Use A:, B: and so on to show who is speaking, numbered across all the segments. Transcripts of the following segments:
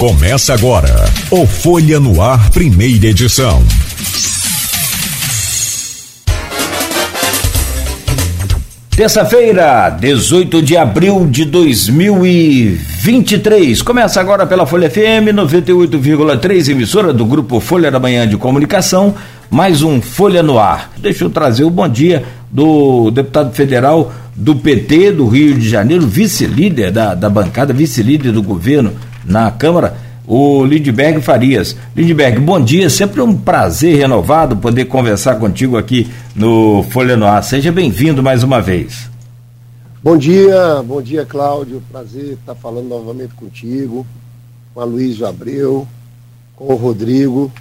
A: Começa agora o Folha no Ar, primeira edição.
B: Terça-feira, 18 de abril de 2023. Começa agora pela Folha FM 98,3, emissora do grupo Folha da Manhã de Comunicação. Mais um Folha no Ar. Deixa eu trazer o bom dia do deputado federal do PT do Rio de Janeiro, vice-líder da, da bancada, vice-líder do governo na Câmara, o Lindbergh Farias. Lindbergh, bom dia, sempre um prazer renovado poder conversar contigo aqui no Folha no Ar. Seja bem-vindo mais uma vez.
C: Bom dia, bom dia, Cláudio. Prazer estar falando novamente contigo, com a Luiz Abreu, com o Rodrigo.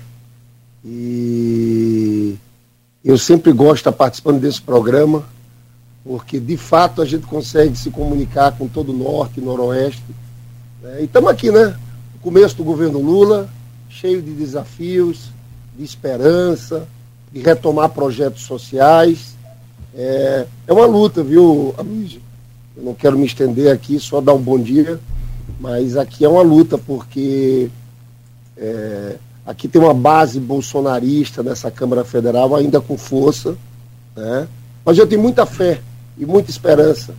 C: E eu sempre gosto de estar participando desse programa, porque de fato a gente consegue se comunicar com todo o norte e noroeste. Né? E estamos aqui, né? começo do governo Lula, cheio de desafios, de esperança, de retomar projetos sociais. É, é uma luta, viu, Aloysio? Eu não quero me estender aqui, só dar um bom dia, mas aqui é uma luta, porque é, aqui tem uma base bolsonarista nessa Câmara Federal, ainda com força, né? mas eu tenho muita fé e muita esperança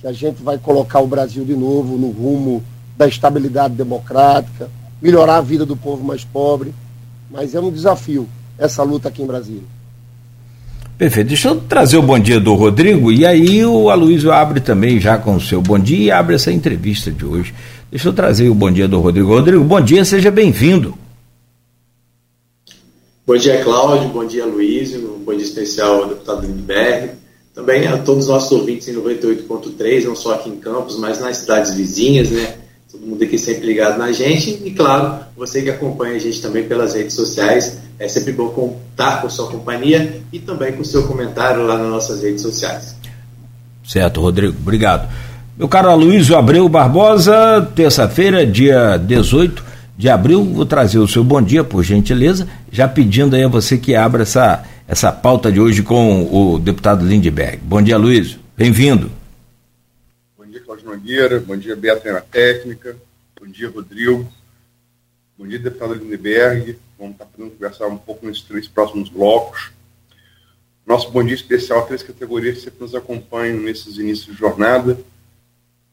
C: que a gente vai colocar o Brasil de novo no rumo da estabilidade democrática, melhorar a vida do povo mais pobre. Mas é um desafio essa luta aqui em Brasília.
B: Perfeito. Deixa eu trazer o bom dia do Rodrigo e aí o Aloysio abre também já com o seu bom dia e abre essa entrevista de hoje. Deixa eu trazer o bom dia do Rodrigo. Rodrigo, bom dia, seja bem-vindo.
D: Bom dia, Cláudio. Bom dia, Luísio. Um bom dia especial ao deputado Lindbergh. Também a todos os nossos ouvintes em 98.3, não só aqui em Campos, mas nas cidades vizinhas, né? Todo mundo aqui sempre ligado na gente e, claro, você que acompanha a gente também pelas redes sociais. É sempre bom contar com sua companhia e também com seu comentário lá nas nossas redes sociais.
B: Certo, Rodrigo, obrigado. Meu caro Aloysio Abreu Barbosa, terça-feira, dia 18 de abril, vou trazer o seu bom dia, por gentileza, já pedindo aí a você que abra essa, essa pauta de hoje com o deputado Lindbergh. Bom dia, Luiz, bem-vindo.
E: Nogueira, bom dia Beatriz na técnica, bom dia Rodrigo, bom dia deputado Lindeberg, vamos estar podendo conversar um pouco nesses três próximos blocos. Nosso bom dia especial a três categorias que sempre nos acompanham nesses inícios de jornada,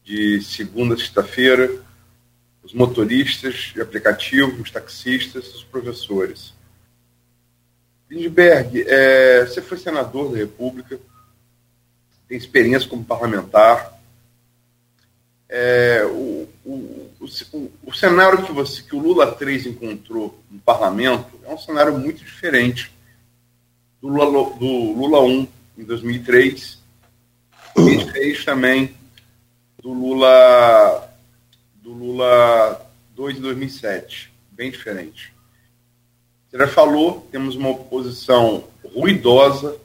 E: de segunda a sexta-feira, os motoristas de aplicativo, os taxistas, os professores. Lindbergh, é, você foi senador da República, tem experiência como parlamentar, é, o, o, o, o, cenário que, você, que o Lula 3 encontrou no parlamento é um cenário muito diferente do Lula, do Lula 1 em 2003 e fez também do Lula do Lula 2 em 2007, bem diferente. Você já falou, temos uma oposição ruidosa,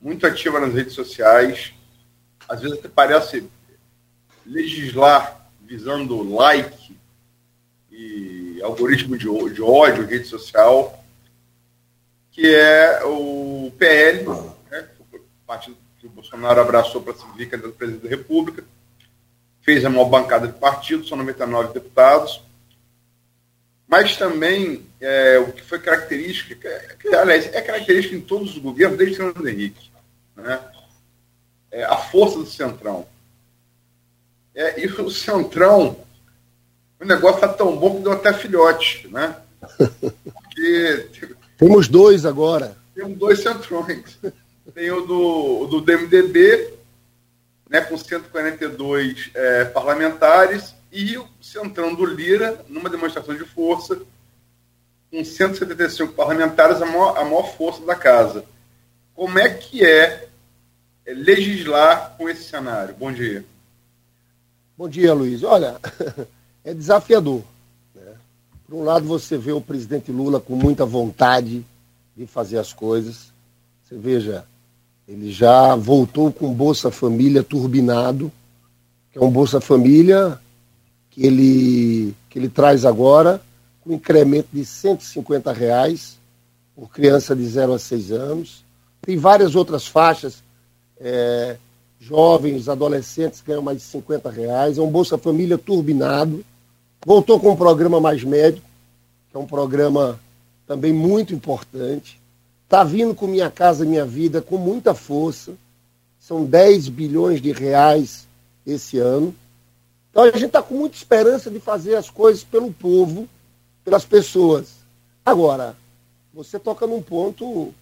E: muito ativa nas redes sociais, às vezes parece legislar visando like e algoritmo de, de ódio, rede social, que é o PL, né, o partido que o Bolsonaro abraçou para se vir candidato presidente da República, fez a maior bancada de partido, são 99 deputados, mas também é, o que foi característica, que, aliás, é característica em todos os governos, desde Fernando Henrique, né, é a força do centrão. É, e o Centrão, o negócio tá tão bom que deu até filhote, né?
C: Porque, temos dois agora.
E: Temos dois centrões. Tem o do, o do DMDB, né, com 142 é, parlamentares, e o centrão do Lira, numa demonstração de força, com 175 parlamentares, a maior, a maior força da casa. Como é que é, é legislar com esse cenário? Bom dia.
C: Bom dia, Luiz. Olha, é desafiador. Né? Por um lado, você vê o presidente Lula com muita vontade de fazer as coisas. Você veja, ele já voltou com Bolsa Família turbinado, que é um Bolsa Família que ele, que ele traz agora com incremento de 150 reais por criança de 0 a 6 anos. Tem várias outras faixas é, jovens, adolescentes ganham mais de 50 reais. É um Bolsa Família turbinado. voltou com um programa mais médio, que é um programa também muito importante. Está vindo com Minha Casa Minha Vida com muita força. São 10 bilhões de reais esse ano. Então a gente está com muita esperança de fazer as coisas pelo povo, pelas pessoas. Agora, você toca num ponto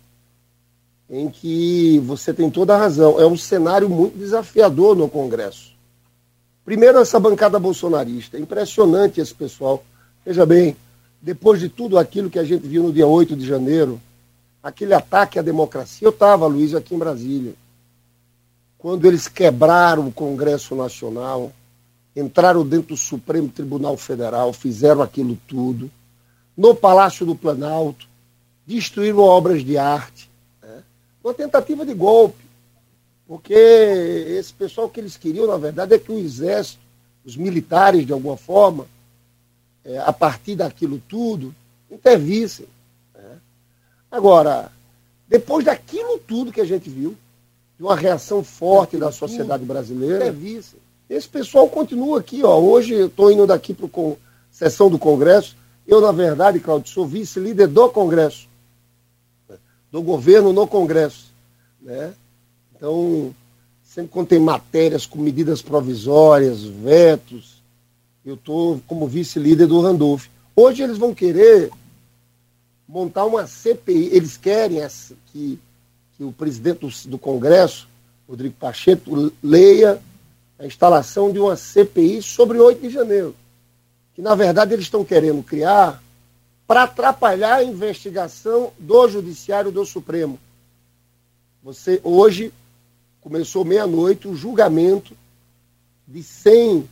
C: em que você tem toda a razão. É um cenário muito desafiador no Congresso. Primeiro, essa bancada bolsonarista. Impressionante esse pessoal. Veja bem, depois de tudo aquilo que a gente viu no dia 8 de janeiro, aquele ataque à democracia, eu estava, Luiz, aqui em Brasília. Quando eles quebraram o Congresso Nacional, entraram dentro do Supremo Tribunal Federal, fizeram aquilo tudo, no Palácio do Planalto, destruíram obras de arte? Uma tentativa de golpe. Porque esse pessoal que eles queriam, na verdade, é que o exército, os militares, de alguma forma, é, a partir daquilo tudo, intervissem. Né? Agora, depois daquilo tudo que a gente viu, de uma reação forte da sociedade brasileira, intervissem. Esse pessoal continua aqui, ó. Hoje eu estou indo daqui para a sessão do Congresso. Eu, na verdade, Claudio, sou vice-líder do Congresso, do governo no Congresso. Né? Então, sempre quando tem matérias com medidas provisórias, vetos, eu estou como vice-líder do Randolph. Hoje eles vão querer montar uma CPI. Eles querem que, que o presidente do, do Congresso, Rodrigo Pacheco, leia a instalação de uma CPI sobre 8 de janeiro. Que, na verdade, eles estão querendo criar para atrapalhar a investigação do Judiciário do Supremo. Você, hoje, começou meia-noite o julgamento de 100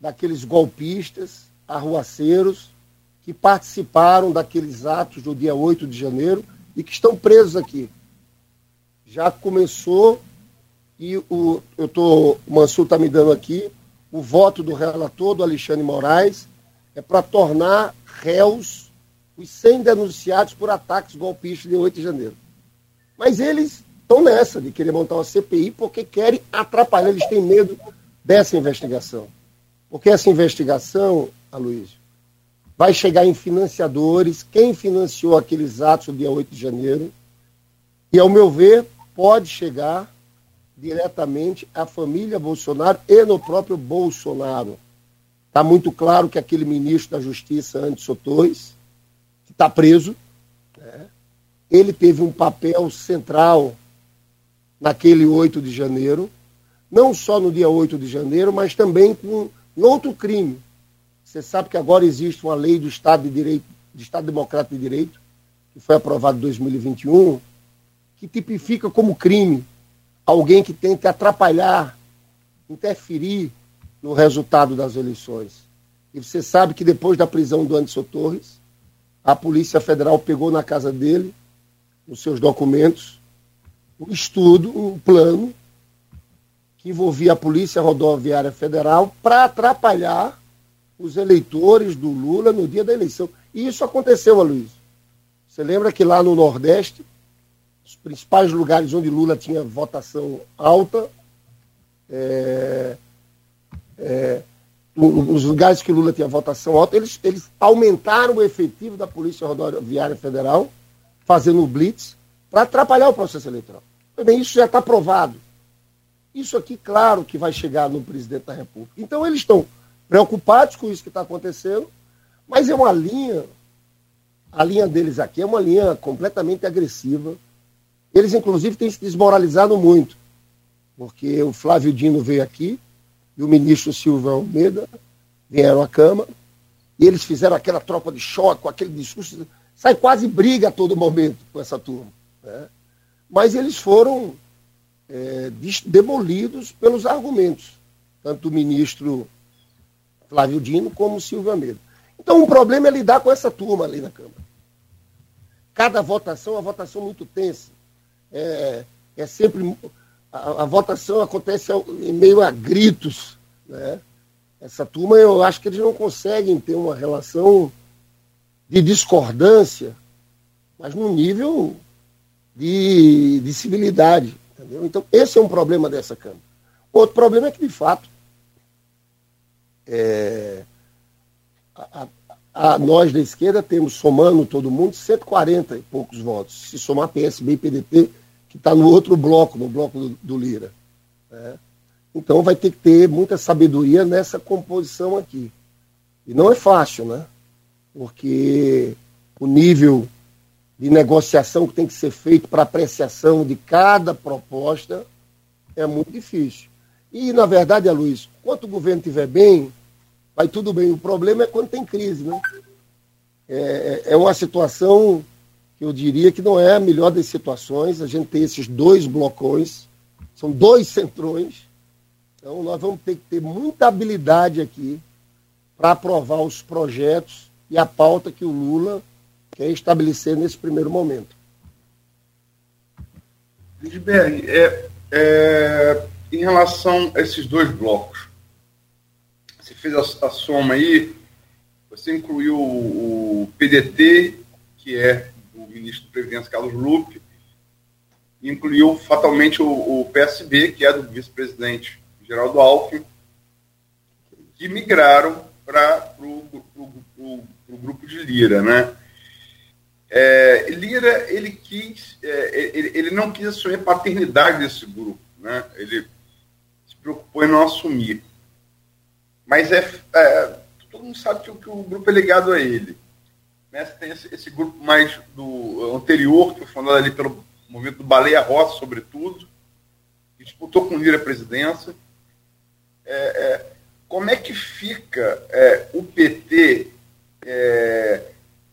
C: daqueles golpistas, arruaceiros, que participaram daqueles atos do dia 8 de janeiro e que estão presos aqui. Já começou e o, eu tô, o Mansur está me dando aqui, o voto do relator, do Alexandre Moraes, é para tornar réus os 100 denunciados por ataques golpistas de 8 de janeiro. Mas eles estão nessa de querer montar uma CPI porque querem atrapalhar, eles têm medo dessa investigação. Porque essa investigação, Aloysio, vai chegar em financiadores, quem financiou aqueles atos do dia 8 de janeiro, e, ao meu ver, pode chegar diretamente à família Bolsonaro e no próprio Bolsonaro. Está muito claro que aquele ministro da Justiça, Anderson Torres, está preso, né, ele teve um papel central naquele 8 de janeiro, não só no dia 8 de janeiro, mas também com outro crime. Você sabe que agora existe uma lei do Estado de Direito, de Estado Democrático de Direito, que foi aprovada em 2021, que tipifica como crime alguém que tente atrapalhar, interferir no resultado das eleições. E você sabe que depois da prisão do Anderson Torres, a Polícia Federal pegou na casa dele, nos seus documentos, um estudo, um plano que envolvia a Polícia Rodoviária Federal para atrapalhar os eleitores do Lula no dia da eleição. E isso aconteceu, Aloysio. Você lembra que lá no Nordeste, os principais lugares onde Lula tinha votação alta, é, é, os lugares que Lula tinha votação alta, eles, eles aumentaram o efetivo da Polícia Rodoviária Federal, fazendo o blitz, para atrapalhar o processo eleitoral. Bem, isso já está provado. Isso aqui, claro, que vai chegar no presidente da República. Então, eles estão preocupados com isso que está acontecendo, mas é uma linha, a linha deles aqui é uma linha completamente agressiva, eles, inclusive, têm se desmoralizado muito, porque o Flávio Dino veio aqui e o ministro Silvio Almeida vieram à Câmara e eles fizeram aquela tropa de choque, aquele discurso. Sai quase briga a todo momento com essa turma. Né? Mas eles foram é, demolidos pelos argumentos, tanto do ministro Flávio Dino como o Silvio Almeida. Então, o problema é lidar com essa turma ali na Câmara. Cada votação é uma votação muito tensa é, é sempre. A, a, votação acontece em meio a gritos. Né? Essa turma, eu acho que eles não conseguem ter uma relação de discordância, mas num nível de, de civilidade. Entendeu? Então, esse é um problema dessa Câmara. Outro problema é que, de fato, é, a, nós da esquerda temos, somando todo mundo, 140 e poucos votos. Se somar PSB e PDT, que está no outro bloco, no bloco do, do Lira. Né? Então vai ter que ter muita sabedoria nessa composição aqui. E não é fácil, né? Porque o nível de negociação que tem que ser feito para apreciação de cada proposta é muito difícil. E, na verdade, Luiz, quanto o governo estiver bem, vai tudo bem. O problema é quando tem crise, né? É, é, é uma situação eu diria que não é a melhor das situações. A gente tem esses dois blocões, são dois centrões. Então, nós vamos ter que ter muita habilidade aqui para aprovar os projetos e a pauta que o Lula quer estabelecer nesse primeiro momento.
E: Lindbergh, é, é, em relação a esses dois blocos, você fez a, a soma aí, você incluiu o, o PDT, que é ministro da Previdência Carlos Lupe, incluiu fatalmente o, o PSB, que é do vice-presidente Geraldo Alckmin, que migraram para o grupo de Lira, né? É, Lira, ele quis, é, ele, ele, não quis assumir a paternidade desse grupo, né? Ele se preocupou em não assumir. Mas é, é todo mundo sabe que, que, o grupo é ligado a ele. Né? Você tem esse, esse, grupo mais do anterior, que foi fundado ali pelo movimento do Baleia Rossi, sobretudo, que disputou com Lira a presidência. É, é, como é que fica é, o PT é,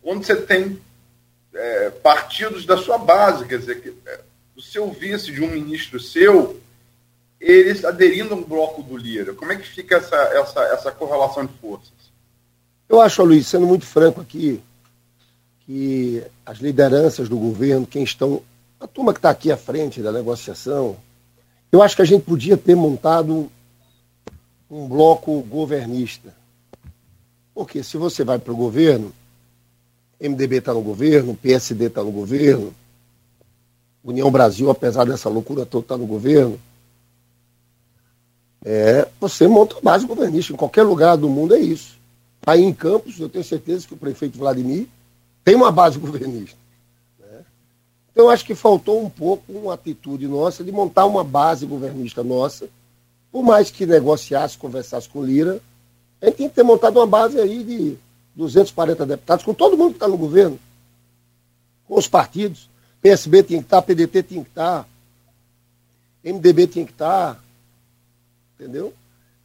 E: quando você tem é, partidos da sua base, quer dizer, que, é, do seu vice, de um ministro seu, eles aderindo a um bloco do Lira. Como é que fica essa, essa, essa correlação de forças?
C: Eu acho, Luiz, sendo muito franco aqui, que as lideranças do governo, quem estão, a turma que está aqui à frente da negociação, eu acho que a gente podia ter montado um bloco governista. Porque se você vai para o governo, MDB está no governo, PSD está no governo, União Brasil, apesar dessa loucura toda, está no governo. É, você monta a base governista. Em qualquer lugar do mundo é isso. Aí em Campos, eu tenho certeza que o prefeito Vladimir tem uma base governista. Né? Então, acho que faltou um pouco uma atitude nossa de montar uma base governista nossa. Por mais que negociasse, conversasse com Lira, a gente tem que ter montado uma base aí de 240 deputados, com todo mundo que está no governo, com os partidos. PSB tinha que estar, PDT tinha que estar, MDB tinha que estar, entendeu?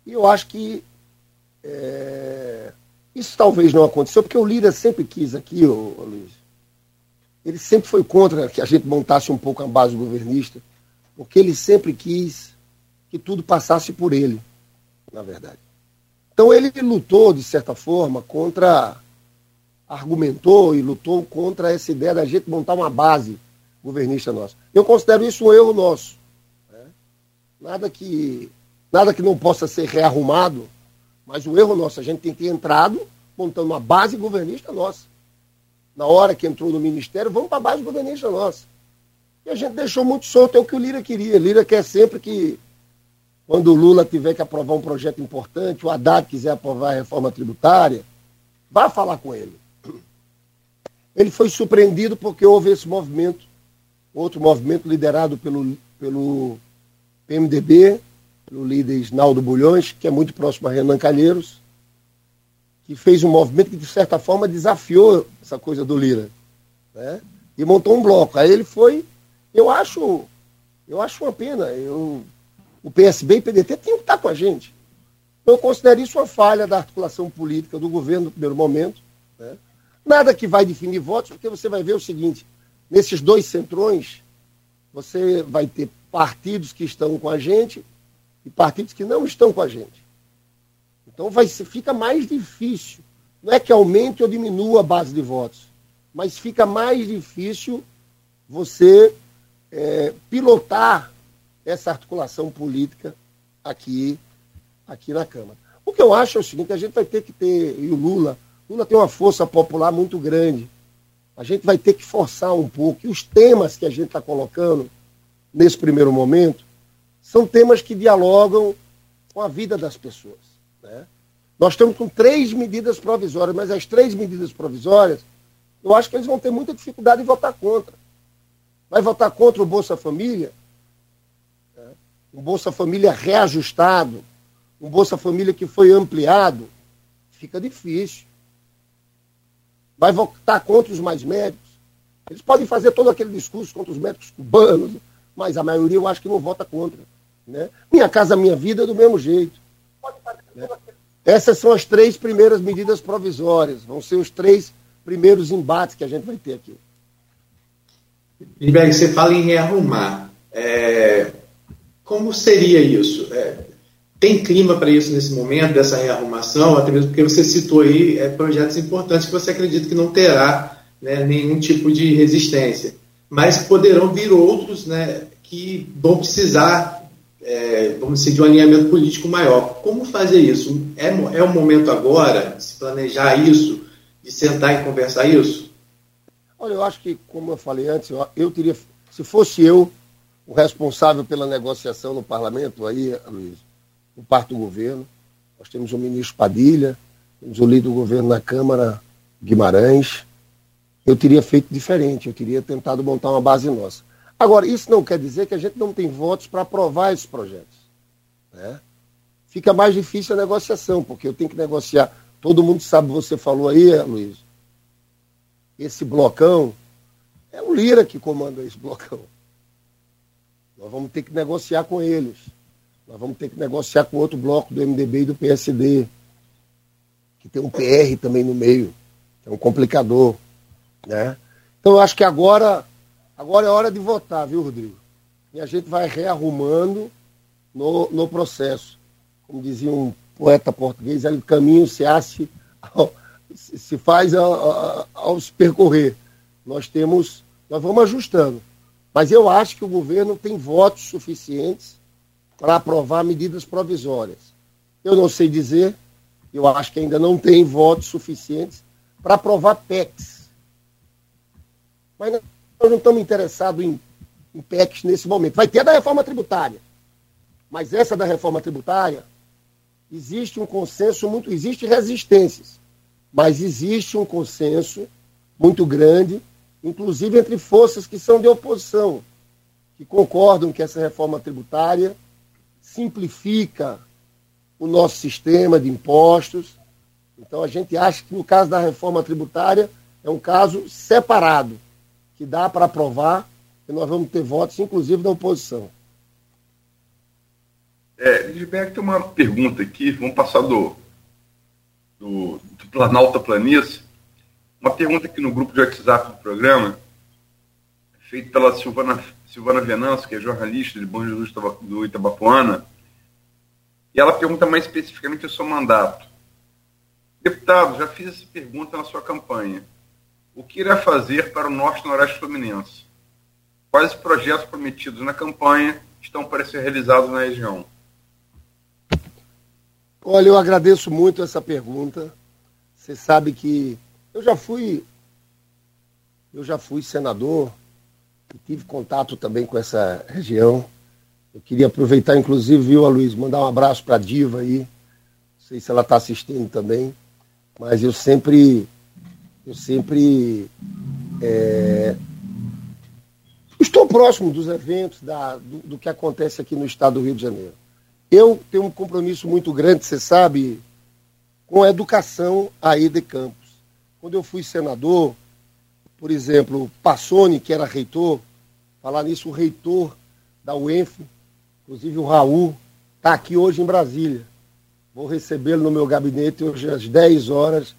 C: E eu acho que é, isso talvez não aconteceu, porque o Lira sempre quis aqui, ô, ô Luiz. Ele sempre foi contra que a gente montasse um pouco a base governista, porque ele sempre quis que tudo passasse por ele, na verdade. Então ele lutou, de certa forma, contra. argumentou e lutou contra essa ideia da gente montar uma base governista nossa. Eu considero isso um erro nosso. Né? Nada, que, nada que não possa ser rearrumado, mas o erro nosso, a gente tem que ter entrado montando uma base governista nossa. Na hora que entrou no ministério, vamos para a base governista nossa. E a gente deixou muito solto, é o que o Lira queria. Lira quer sempre que quando o Lula tiver que aprovar um projeto importante, o Haddad quiser aprovar a reforma tributária, vá falar com ele. Ele foi surpreendido porque houve esse movimento, outro movimento liderado pelo, pelo PMDB, pelo líder Isnaldo Bulhões, que é muito próximo a Renan Calheiros, que fez um movimento que, de certa forma, desafiou essa coisa do Lira. Né? E montou um bloco. Aí ele foi. Eu acho, eu acho uma pena. Eu o PSB e o PDT tinham que estar com a gente. Então, eu considero isso uma falha da articulação política do governo no primeiro momento. Né? Nada que vai definir votos, porque você vai ver o seguinte: nesses dois centrões, você vai ter partidos que estão com a gente e partidos que não estão com a gente. Então vai, fica mais difícil. Não é que aumente ou diminua a base de votos, mas fica mais difícil você é, pilotar essa articulação política aqui, aqui na Câmara. O que eu acho é o seguinte, a gente vai ter que ter, e o Lula, Lula tem uma força popular muito grande. A gente vai ter que forçar um pouco. E os temas que a gente está colocando nesse primeiro momento são temas que dialogam com a vida das pessoas. Né? Nós estamos com três medidas provisórias, mas as três medidas provisórias, eu acho que eles vão ter muita dificuldade em votar contra. Vai votar contra o Bolsa Família? Né? Um Bolsa Família reajustado, um Bolsa Família que foi ampliado, fica difícil. Vai votar contra os mais médicos? Eles podem fazer todo aquele discurso contra os médicos cubanos, mas a maioria eu acho que não vota contra. Né? Minha casa, minha vida, do mesmo jeito. Né? Essas são as três primeiras medidas provisórias. Vão ser os três primeiros embates que a gente vai ter aqui.
D: Lindbergh, você fala em rearrumar. É, como seria isso? É, tem clima para isso nesse momento, dessa rearrumação, até mesmo porque você citou aí é, projetos importantes que você acredita que não terá né, nenhum tipo de resistência. Mas poderão vir outros né, que vão precisar, é, vamos dizer, de um alinhamento político maior. Como fazer isso? É, é o momento agora de se planejar isso, de sentar e conversar isso?
C: Olha, eu acho que, como eu falei antes, eu teria, se fosse eu o responsável pela negociação no parlamento, aí, Luiz, no parte do governo, nós temos o ministro Padilha, temos o líder do governo na Câmara, Guimarães, eu teria feito diferente, eu teria tentado montar uma base nossa. Agora, isso não quer dizer que a gente não tem votos para aprovar esses projetos. Né? Fica mais difícil a negociação, porque eu tenho que negociar. Todo mundo sabe, você falou aí, Luiz, esse blocão, é o Lira que comanda esse blocão. Nós vamos ter que negociar com eles. Nós vamos ter que negociar com outro bloco do MDB e do PSD, que tem um PR também no meio, é um complicador. Né? Então eu acho que agora, agora é hora de votar, viu, Rodrigo? E a gente vai rearrumando no, no processo. Como dizia um poeta português, o caminho se se faz ao se percorrer. Nós temos, nós vamos ajustando. Mas eu acho que o governo tem votos suficientes para aprovar medidas provisórias. Eu não sei dizer, eu acho que ainda não tem votos suficientes para aprovar PECs. Mas nós não estamos interessados em, em PECs nesse momento. Vai ter a da reforma tributária. Mas essa da reforma tributária, existe um consenso muito. Existe resistências, mas existe um consenso muito grande, inclusive entre forças que são de oposição, que concordam que essa reforma tributária simplifica o nosso sistema de impostos. Então a gente acha que no caso da reforma tributária é um caso separado que dá para aprovar e nós vamos ter votos, inclusive da oposição.
E: É, Gilberto, tem uma pergunta aqui, vamos passar do, do, do Planalto Planície. Uma pergunta aqui no grupo de WhatsApp do programa, feita pela Silvana, Silvana Venâncio, que é jornalista de Bom Jesus do Itabapuana, e ela pergunta mais especificamente o seu mandato. Deputado, já fiz essa pergunta na sua campanha. O que irá fazer para o Norte e Noroeste Fluminense? Quais projetos prometidos na campanha estão para ser realizados na região?
C: Olha, eu agradeço muito essa pergunta. Você sabe que eu já fui eu já fui senador e tive contato também com essa região. Eu queria aproveitar, inclusive, viu, Luiz, mandar um abraço para a Diva aí. Não sei se ela está assistindo também, mas eu sempre eu sempre é, estou próximo dos eventos, da, do, do, que acontece aqui no estado do Rio de Janeiro. Eu tenho um compromisso muito grande, você sabe, com a educação aí de Campos. Quando eu fui senador, por exemplo, Passoni, que era reitor, falar nisso, o reitor da UENF, inclusive o Raul, está aqui hoje em Brasília. Vou recebê-lo no meu gabinete hoje às 10 horas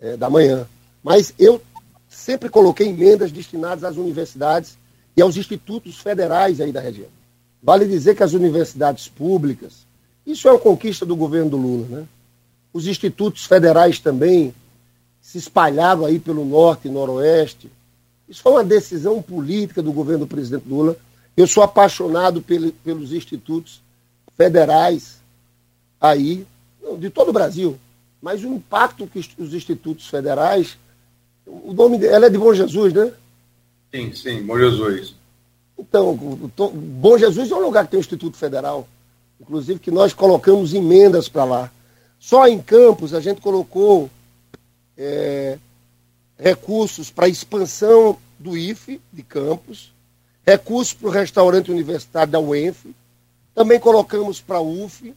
C: é, da manhã. Mas eu sempre coloquei emendas destinadas às universidades e aos institutos federais aí da região. Vale dizer que as universidades públicas, isso é uma conquista do governo do Lula, né? Os institutos federais também se espalharam aí pelo norte e noroeste. Isso foi uma decisão política do governo do presidente Lula. Eu sou apaixonado pelos institutos federais aí, de todo o Brasil. Mas o impacto que os institutos federais. O nome dela ela é de Bom Jesus, né?
E: Sim, sim, Bom Jesus.
C: Então, Bom Jesus é um lugar que tem um Instituto Federal. inclusive que nós colocamos emendas para lá. Só em Campos a gente colocou é, recursos para expansão do IFE de Campos, recursos para o restaurante universitário da UENF, também colocamos para a UF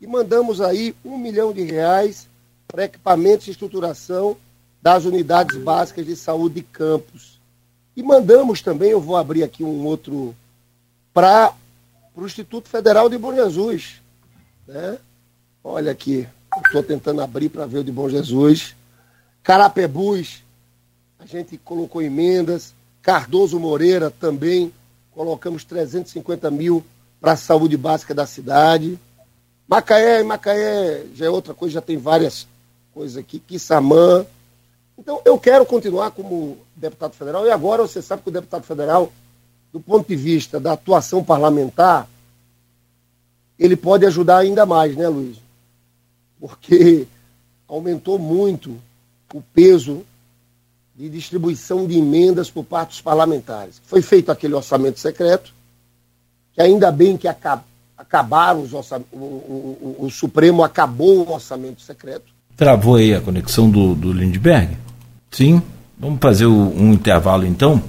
C: e mandamos aí um milhão de reais para equipamentos e estruturação das unidades básicas de saúde de campos. E mandamos também, eu vou abrir aqui um outro, para o Instituto Federal de Bom Jesus. Né? Olha aqui, estou tentando abrir para ver o de Bom Jesus. Carapebus, a gente colocou emendas. Cardoso Moreira também, colocamos 350 mil para a saúde básica da cidade. Macaé, Macaé já é outra coisa, já tem várias coisas aqui. Quissamã. Então, eu quero continuar como deputado federal, e agora você sabe que o deputado federal, do ponto de vista da atuação parlamentar, ele pode ajudar ainda mais, né, Luiz? Porque aumentou muito o peso de distribuição de emendas por parte dos parlamentares. Foi feito aquele orçamento secreto, que ainda bem que acab acabaram os orçamentos, o, o, o, Supremo acabou o orçamento secreto.
B: Travou aí a conexão do, do Lindbergh? Sim. Vamos fazer um intervalo então,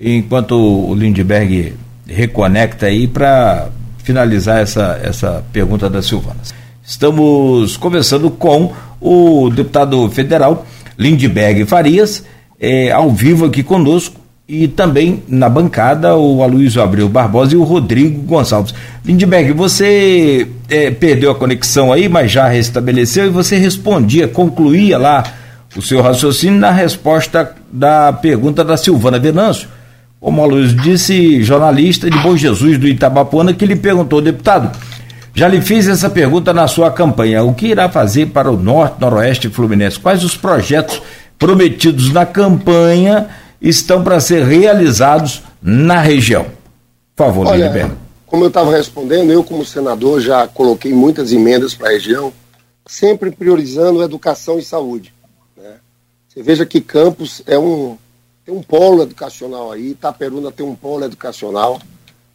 B: enquanto o Lindbergh reconecta aí para finalizar essa, essa pergunta da Silvana. Estamos conversando com o deputado federal Lindbergh Farias, é, ao vivo aqui conosco, e também na bancada o Aloysio Abreu Barbosa e o Rodrigo Gonçalves. Lindbergh, você é, perdeu a conexão aí, mas já restabeleceu e você respondia, concluía lá o seu raciocínio na resposta da pergunta da Silvana Venâncio. Como o Aloysio disse, jornalista de Bom Jesus do Itabapuana, que lhe perguntou, deputado, já lhe fiz essa pergunta na sua campanha. O que irá fazer para o Norte, Noroeste e Fluminense? Quais os projetos prometidos na campanha estão para ser realizados na região? Por favor,
C: Olha, Liliberto. Como eu estava respondendo, eu como senador já coloquei muitas emendas para a região, sempre priorizando educação e saúde. Né? Você veja que Campos é um, tem um polo educacional aí, Itaperuna tem um polo educacional,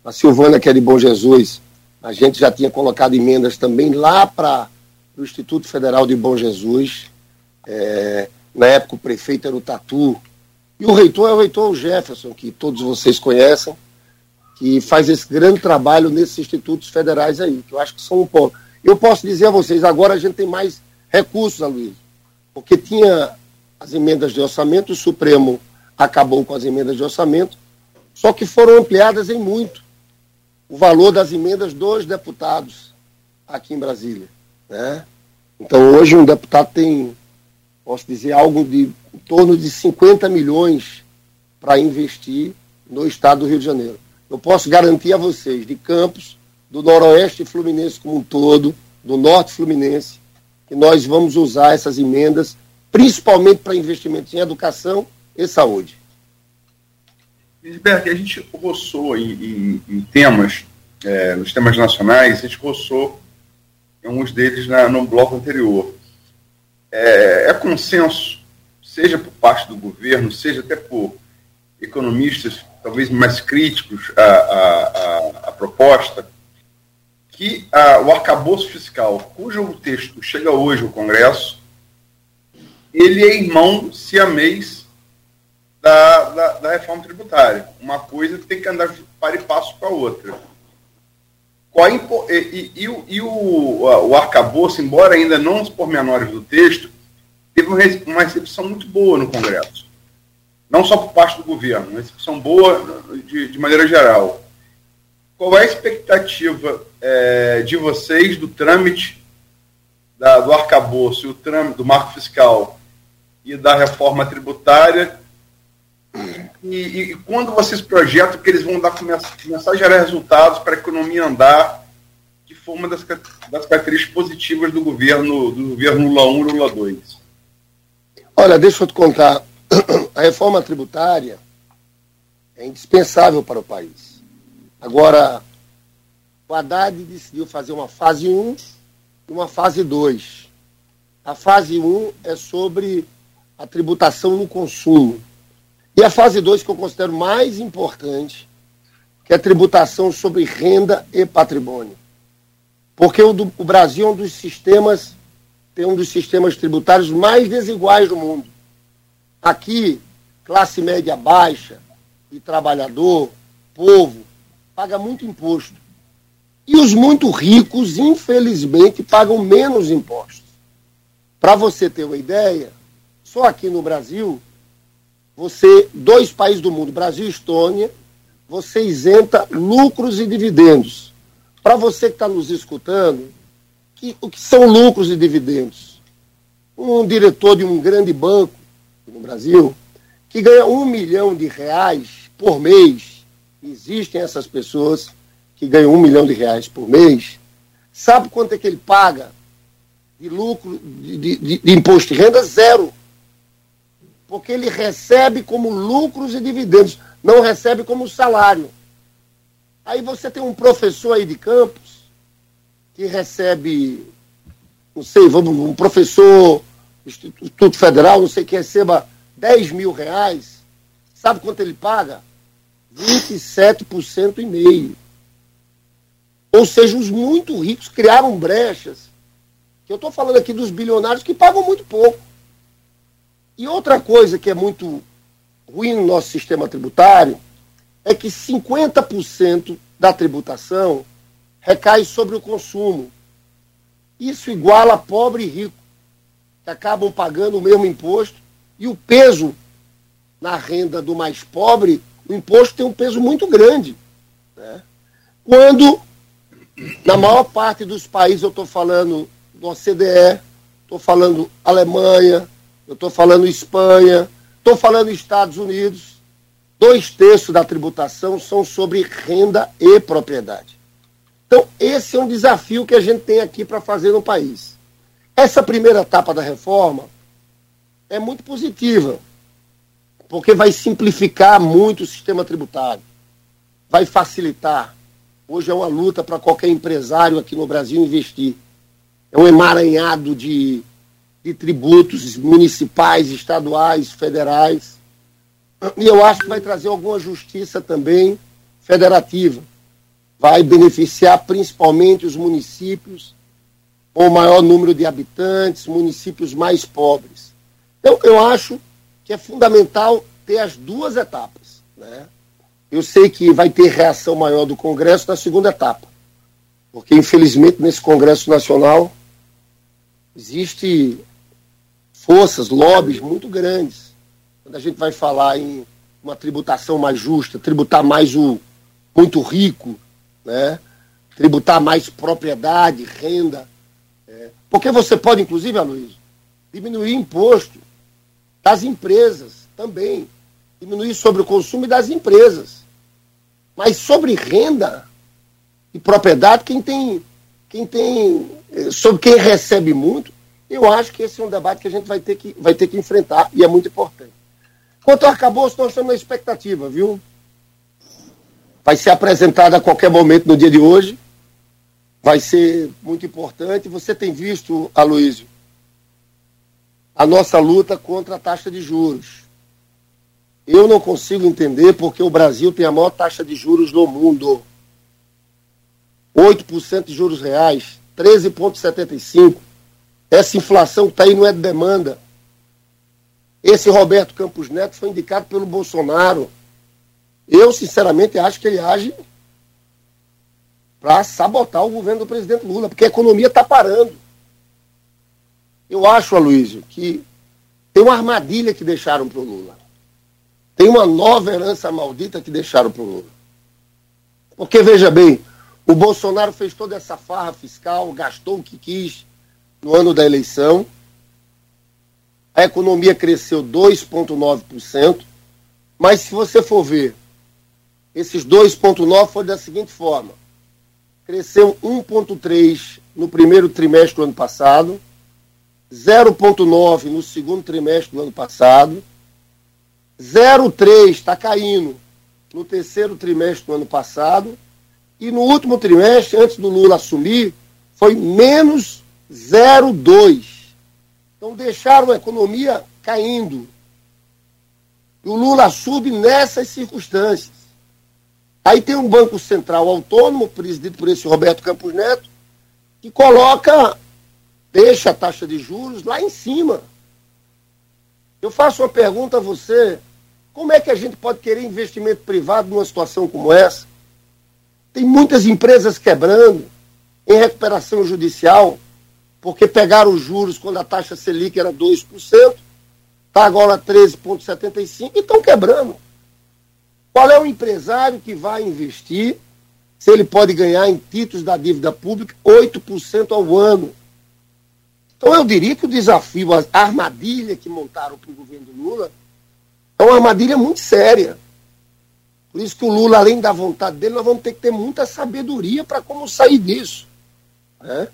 C: a Silvana, que é de Bom Jesus, a gente já tinha colocado emendas também lá para o Instituto Federal de Bom Jesus. É, na época o prefeito era o Tatu. E o reitor é o reitor Jefferson, que todos vocês conhecem, que faz esse grande trabalho nesses institutos federais aí, que eu acho que são um ponto. Eu posso dizer a vocês, agora a gente tem mais recursos, Aloysio, porque tinha as emendas de orçamento, o Supremo acabou com as emendas de orçamento, só que foram ampliadas em muito o valor das emendas dos deputados aqui em Brasília. Né? Então, hoje, um deputado tem, posso dizer, algo de em torno de 50 milhões para investir no estado do Rio de Janeiro. Eu posso garantir a vocês, de Campos, do Noroeste Fluminense como um todo, do Norte Fluminense, que nós vamos usar essas emendas principalmente para investimentos em educação e saúde.
E: Lisberg, a gente roçou em, em, em temas, é, nos temas nacionais, a gente roçou em alguns deles na, no bloco anterior. É, é, consenso, seja por parte do governo, seja até por economistas talvez mais críticos à, à, à proposta, que a, o arcabouço fiscal, cujo texto chega hoje ao Congresso, ele é irmão siamês da, da, da, reforma tributária. Uma coisa tem que andar para e passo com a outra. Qual e, e, e, o, e o, o arcabouço, embora ainda não os pormenores do texto, teve uma recepção muito boa no Congresso. Não só por parte do governo, uma recepção boa de, de maneira geral. Qual é a expectativa é, de vocês do trâmite da, do arcabouço o trâmite do marco fiscal e da reforma tributária e, e, quando vocês projetam que eles vão dar, começar, a gerar resultados para a economia andar, que foi uma das, das características positivas do governo, do governo Lula 1 e Lula 2?
C: Olha, deixa eu te contar. A reforma tributária é indispensável para o país. Agora, o Haddad decidiu fazer uma fase 1 e uma fase 2. A fase 1 é sobre a tributação no consumo. E a fase 2, que eu considero mais importante, que é a tributação sobre renda e patrimônio. Porque o, do, o Brasil é um dos sistemas, tem um dos sistemas tributários mais desiguais do mundo. Aqui, classe média baixa e trabalhador, povo, paga muito imposto. E os muito ricos, infelizmente, pagam menos impostos. Para você ter uma ideia, só aqui no Brasil, você, dois países do mundo, Brasil e Estônia, você isenta lucros e dividendos. Para você que está nos escutando, que, o que são lucros e dividendos? Um diretor de um grande banco no Brasil, que ganha um milhão de reais por mês, existem essas pessoas que ganham um milhão de reais por mês, sabe quanto é que ele paga de lucro, de, de, de imposto de renda? Zero. Porque ele recebe como lucros e dividendos, não recebe como salário. Aí você tem um professor aí de campus que recebe, não sei, vamos, um professor Instituto Federal, não sei, que receba 10 mil reais, sabe quanto ele paga? 27% e meio. Ou seja, os muito ricos criaram brechas. Eu estou falando aqui dos bilionários que pagam muito pouco. E outra coisa que é muito ruim no nosso sistema tributário é que 50% da tributação recai sobre o consumo. Isso iguala pobre e rico, que acabam pagando o mesmo imposto, e o peso na renda do mais pobre, o imposto tem um peso muito grande. Né? Quando na maior parte dos países, eu estou falando do OCDE, estou falando Alemanha, eu estou falando Espanha, estou falando Estados Unidos, dois terços da tributação são sobre renda e propriedade. Então, esse é um desafio que a gente tem aqui para fazer no país. Essa primeira etapa da reforma é muito positiva, porque vai simplificar muito o sistema tributário, vai facilitar, Hoje é uma luta para qualquer empresário aqui no Brasil investir. É um emaranhado de, de tributos municipais, estaduais, federais. E eu acho que vai trazer alguma justiça também federativa. Vai beneficiar principalmente os municípios com maior número de habitantes, municípios mais pobres. Então, eu acho que é fundamental ter as duas etapas. Né? Eu sei que vai ter reação maior do Congresso na segunda etapa, porque infelizmente nesse Congresso Nacional existe forças, lobbies muito grandes. Quando a gente vai falar em uma tributação mais justa, tributar mais o muito rico, né? tributar mais propriedade, renda. É. Porque você pode, inclusive, Aloysio, diminuir imposto das empresas também diminuir sobre o consumo das empresas. Mas sobre renda e propriedade, quem tem, quem tem, sobre quem recebe muito, eu acho que esse é um debate que a gente vai ter que, vai ter que enfrentar e é muito importante. Quanto ao arcabouço, nós estamos na expectativa, viu? Vai ser apresentado a qualquer momento no dia de hoje. Vai ser muito importante. Você tem visto, Aloysio, a nossa luta contra a taxa de juros. Eu não consigo entender porque o Brasil tem a maior taxa de juros do mundo. 8% de juros reais, 13,75%. Essa inflação que está aí não é de demanda. Esse Roberto Campos Neto foi indicado pelo Bolsonaro. Eu, sinceramente, acho que ele age para sabotar o governo do presidente Lula, porque a economia está parando. Eu acho, Aloysio, que tem uma armadilha que deixaram para o Lula. Tem uma nova herança maldita que deixaram para o Lula. Porque, veja bem, o Bolsonaro fez toda essa farra fiscal, gastou o que quis no ano da eleição. A economia cresceu 2,9%. Mas se você for ver, esses 2,9% foram da seguinte forma: cresceu 1,3% no primeiro trimestre do ano passado, 0,9% no segundo trimestre do ano passado 0,3 está caindo no terceiro trimestre do ano passado. E no último trimestre, antes do Lula assumir, foi menos 0,2. Então deixaram a economia caindo. E o Lula assume nessas circunstâncias. Aí tem um Banco Central autônomo, presidido por esse Roberto Campos Neto, que coloca, deixa a taxa de juros lá em cima. Eu faço uma pergunta a você: como é que a gente pode querer investimento privado numa situação como essa? Tem muitas empresas quebrando, em recuperação judicial, porque pegaram os juros quando a taxa Selic era 2%, está agora 13,75% e estão quebrando. Qual é o empresário que vai investir se ele pode ganhar em títulos da dívida pública 8% ao ano? Então eu diria que o desafio, a armadilha que montaram para o governo Lula, é uma armadilha muito séria. Por isso que o Lula, além da vontade dele, nós vamos ter que ter muita sabedoria para como sair disso. Né?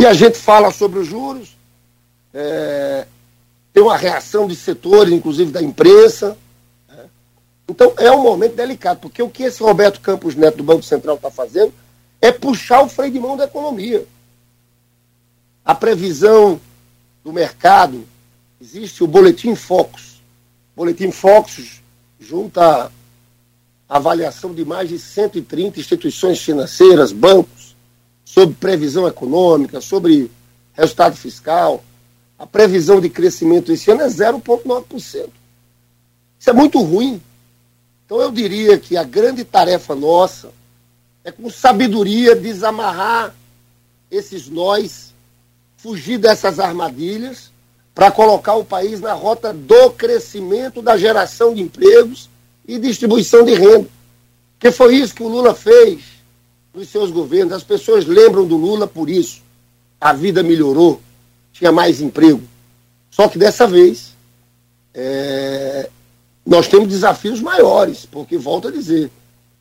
C: E a gente fala sobre os juros, é, tem uma reação de setores, inclusive da imprensa. Né? Então é um momento delicado, porque o que esse Roberto Campos Neto do Banco Central está fazendo é puxar o freio de mão da economia a previsão do mercado, existe o Boletim Focus. O Boletim Focus junta a avaliação de mais de 130 instituições financeiras, bancos, sobre previsão econômica, sobre resultado fiscal. A previsão de crescimento esse ano é 0,9%. Isso é muito ruim. Então eu diria que a grande tarefa nossa é com sabedoria desamarrar esses nós fugir dessas armadilhas para colocar o país na rota do crescimento, da geração de empregos e distribuição de renda. Que foi isso que o Lula fez nos seus governos. As pessoas lembram do Lula por isso. A vida melhorou, tinha mais emprego. Só que dessa vez é, nós temos desafios maiores, porque, volto a dizer,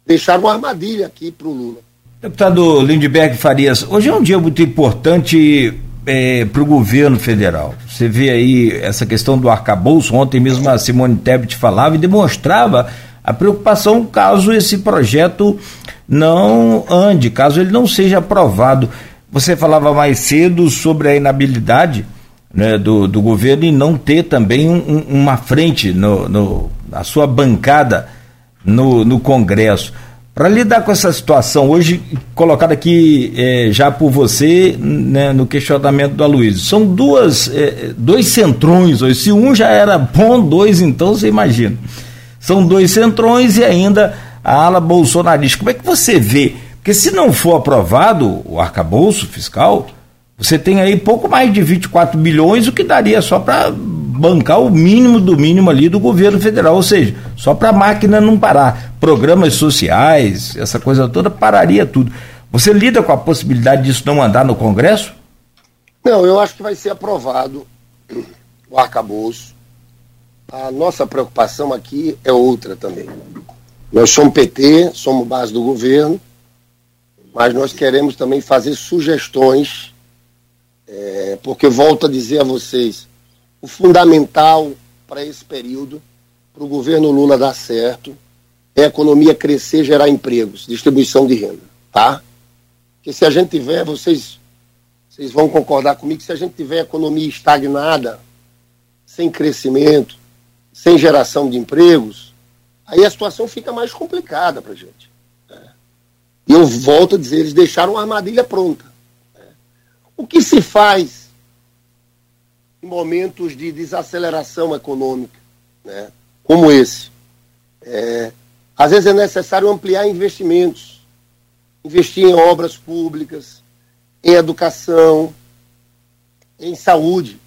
C: deixaram uma armadilha aqui para o Lula.
B: Deputado Lindbergh Farias, hoje é um dia muito importante é, para o governo federal. Você vê aí essa questão do arcabouço, ontem mesmo a Simone Tebet falava e demonstrava a preocupação caso esse projeto não ande, caso ele não seja aprovado. Você falava mais cedo sobre a inabilidade né, do, do governo e não ter também um, uma frente no, no, a sua bancada no, no Congresso. Para lidar com essa situação, hoje colocada aqui é, já por você né, no questionamento do Aloysio, são duas, é, dois centrões hoje. Se um já era bom, dois então você imagina. São dois centrões e ainda a ala bolsonarista. Como é que você vê? Porque se não for aprovado o arcabouço fiscal, você tem aí pouco mais de 24 bilhões, o que daria só para bancar o mínimo do mínimo ali do governo federal, ou seja, só para a máquina não parar. Programas sociais, essa coisa toda, pararia tudo. Você lida com a possibilidade disso não andar no Congresso?
C: Não, eu acho que vai ser aprovado o arcabouço. A nossa preocupação aqui é outra também. Nós somos PT, somos base do governo, mas nós queremos também fazer sugestões, é, porque volto a dizer a vocês, o fundamental para esse período, para o governo Lula dar certo, é a economia crescer, gerar empregos, distribuição de renda, tá? Porque se a gente tiver, vocês, vocês vão concordar comigo, se a gente tiver economia estagnada, sem crescimento, sem geração de empregos, aí a situação fica mais complicada para a gente. Né? E eu volto a dizer, eles deixaram uma armadilha pronta. Né? O que se faz em momentos de desaceleração econômica, né, como esse. É, às vezes é necessário ampliar investimentos, investir em obras públicas, em educação, em saúde.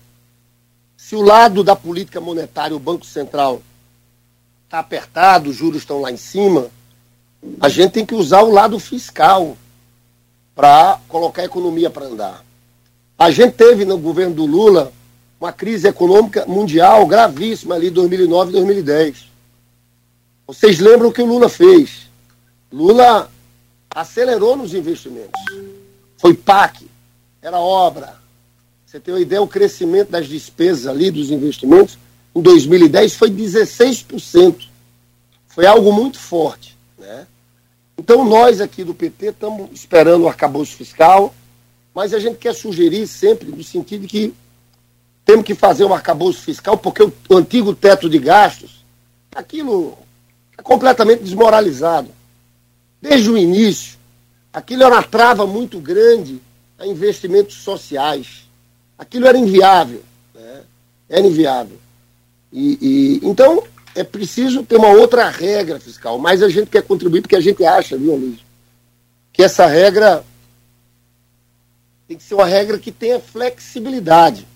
C: Se o lado da política monetária, o Banco Central, está apertado, os juros estão lá em cima, a gente tem que usar o lado fiscal para colocar a economia para andar. A gente teve no governo do Lula uma crise econômica mundial gravíssima ali 2009 e 2010. Vocês lembram o que o Lula fez? Lula acelerou nos investimentos. Foi PAC, era obra. Você tem uma ideia, o crescimento das despesas ali, dos investimentos, em 2010 foi 16%. Foi algo muito forte. Né? Então nós aqui do PT estamos esperando o arcabouço fiscal, mas a gente quer sugerir sempre no sentido de que temos que fazer um arcabouço fiscal, porque o, antigo teto de gastos, aquilo é completamente desmoralizado. Desde o início, aquilo era uma trava muito grande a investimentos sociais. Aquilo era inviável. Né? Era inviável. E, e, então, é preciso ter uma outra regra fiscal, mas a gente quer contribuir porque a gente acha, viu, Luiz, que essa regra tem que ser uma regra que tenha flexibilidade.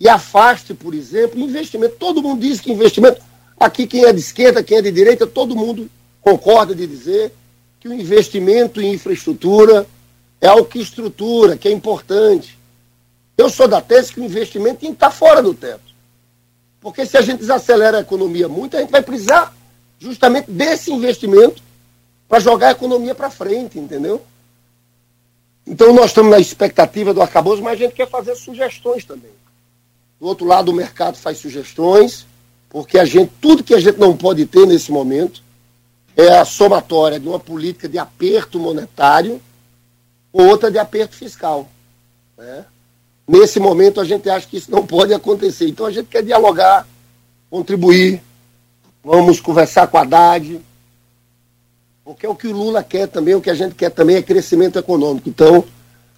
C: E afaste, por exemplo, investimento. Todo mundo diz que investimento. Aqui, quem é de esquerda, quem é de direita, todo mundo concorda de dizer que o investimento em infraestrutura é algo que estrutura, que é importante. Eu sou da tese que o investimento tem que estar fora do teto. Porque se a gente desacelera a economia muito, a gente vai precisar justamente desse investimento para jogar a economia para frente, entendeu? Então nós estamos na expectativa do arcabouço, mas a gente quer fazer sugestões também. Do outro lado, o mercado faz sugestões, porque a gente, tudo que a gente não pode ter nesse momento é a somatória de uma política de aperto monetário ou outra de aperto fiscal. Né? Nesse momento, a gente acha que isso não pode acontecer. Então, a gente quer dialogar, contribuir, vamos conversar com a Haddad, porque é o que o Lula quer também, o que a gente quer também é crescimento econômico. Então,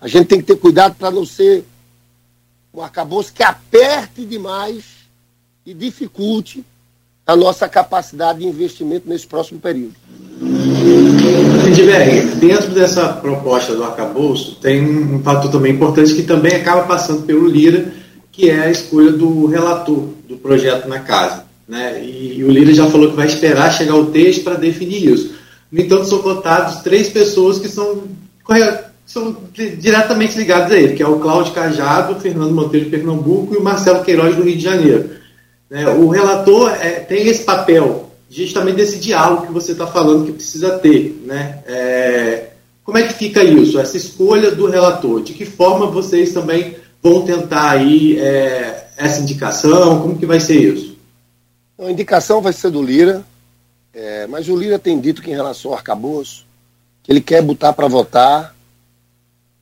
C: a gente tem que ter cuidado para não ser um arcabouço que aperte demais e dificulte a nossa capacidade de investimento nesse próximo período.
D: Edberg, dentro dessa proposta do arcabouço, tem um fator também importante que também acaba passando pelo Lira, que é a escolha do relator do projeto na casa. Né? E, e o Lira já falou que vai esperar chegar o texto para definir isso. No entanto, são votados três pessoas que são, são diretamente ligadas a ele, que é o Cláudio Cajado, Fernando Monteiro de Pernambuco e o Marcelo Queiroz do Rio de Janeiro. Né? O relator é, tem esse papel justamente desse diálogo que você está falando que precisa ter. Né? É, como é que fica isso, essa escolha do relator? De que forma vocês também vão tentar aí é, essa indicação? Como que vai ser isso?
C: A indicação vai ser do Lira, é, mas o Lira tem dito que em relação ao arcabouço, que ele quer botar para votar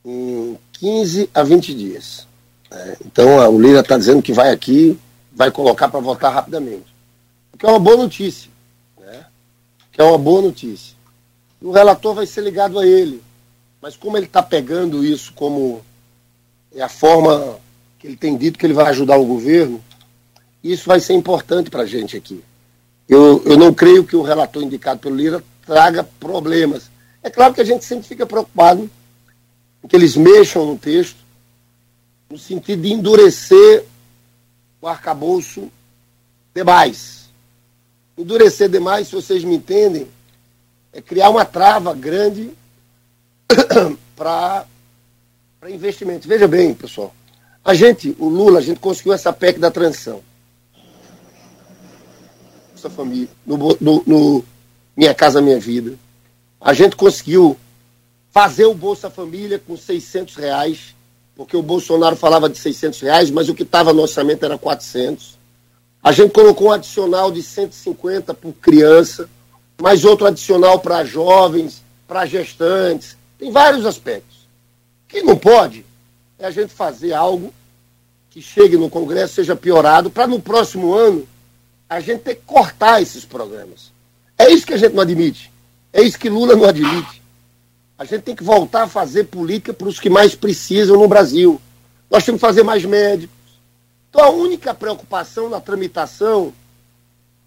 C: em 15 a 20 dias. É, então o Lira está dizendo que vai aqui, vai colocar para votar rapidamente. O que é uma boa notícia. É uma boa notícia. O relator vai ser ligado a ele. Mas como ele está pegando isso como é a forma que ele tem dito que ele vai ajudar o governo, isso vai ser importante para a gente aqui. Eu, eu não creio que o relator indicado pelo Lira traga problemas. É claro que a gente sempre fica preocupado que eles mexam no texto, no sentido de endurecer o arcabouço demais. Endurecer demais, se vocês me entendem, é criar uma trava grande para investimentos. Veja bem, pessoal. A gente, o Lula, a gente conseguiu essa PEC da transição. Bolsa Família, no, no, no Minha Casa Minha Vida. A gente conseguiu fazer o Bolsa Família com 600 reais, porque o Bolsonaro falava de 600 reais, mas o que estava no orçamento era 400. A gente colocou um adicional de 150 por criança, mais outro adicional para jovens, para gestantes. Tem vários aspectos. O que não pode é a gente fazer algo que chegue no Congresso, seja piorado, para no próximo ano a gente tem que cortar esses programas. É isso que a gente não admite. É isso que Lula não admite. A gente tem que voltar a fazer política para os que mais precisam no Brasil. Nós temos que fazer mais médicos. Então a única preocupação na tramitação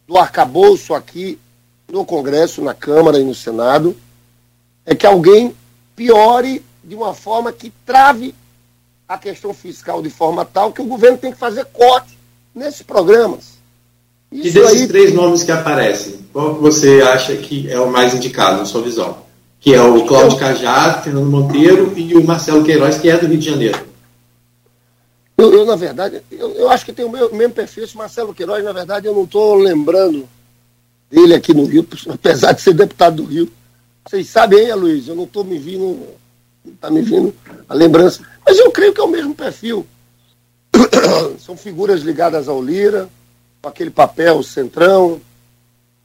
C: do arcabouço aqui no Congresso, na Câmara e no Senado é que alguém piore de uma forma que trave a questão fiscal de forma tal que o governo tem que fazer corte nesses programas.
D: Isso e desses aí... três nomes que aparecem, qual você acha que é o mais indicado, na sua visão? Que é o Cláudio Cajado, Fernando Monteiro e o Marcelo Queiroz, que é do Rio de Janeiro.
C: Eu, eu na verdade, eu, eu, acho que tem o meu, mesmo perfil. Esse Marcelo Queiroz, na verdade, eu não estou lembrando dele aqui no Rio, apesar de ser deputado do Rio. Vocês sabem aí, Luiz, eu não estou me vindo, está me vindo a lembrança. Mas eu creio que é o mesmo perfil. São figuras ligadas ao Lira, com aquele papel centrão,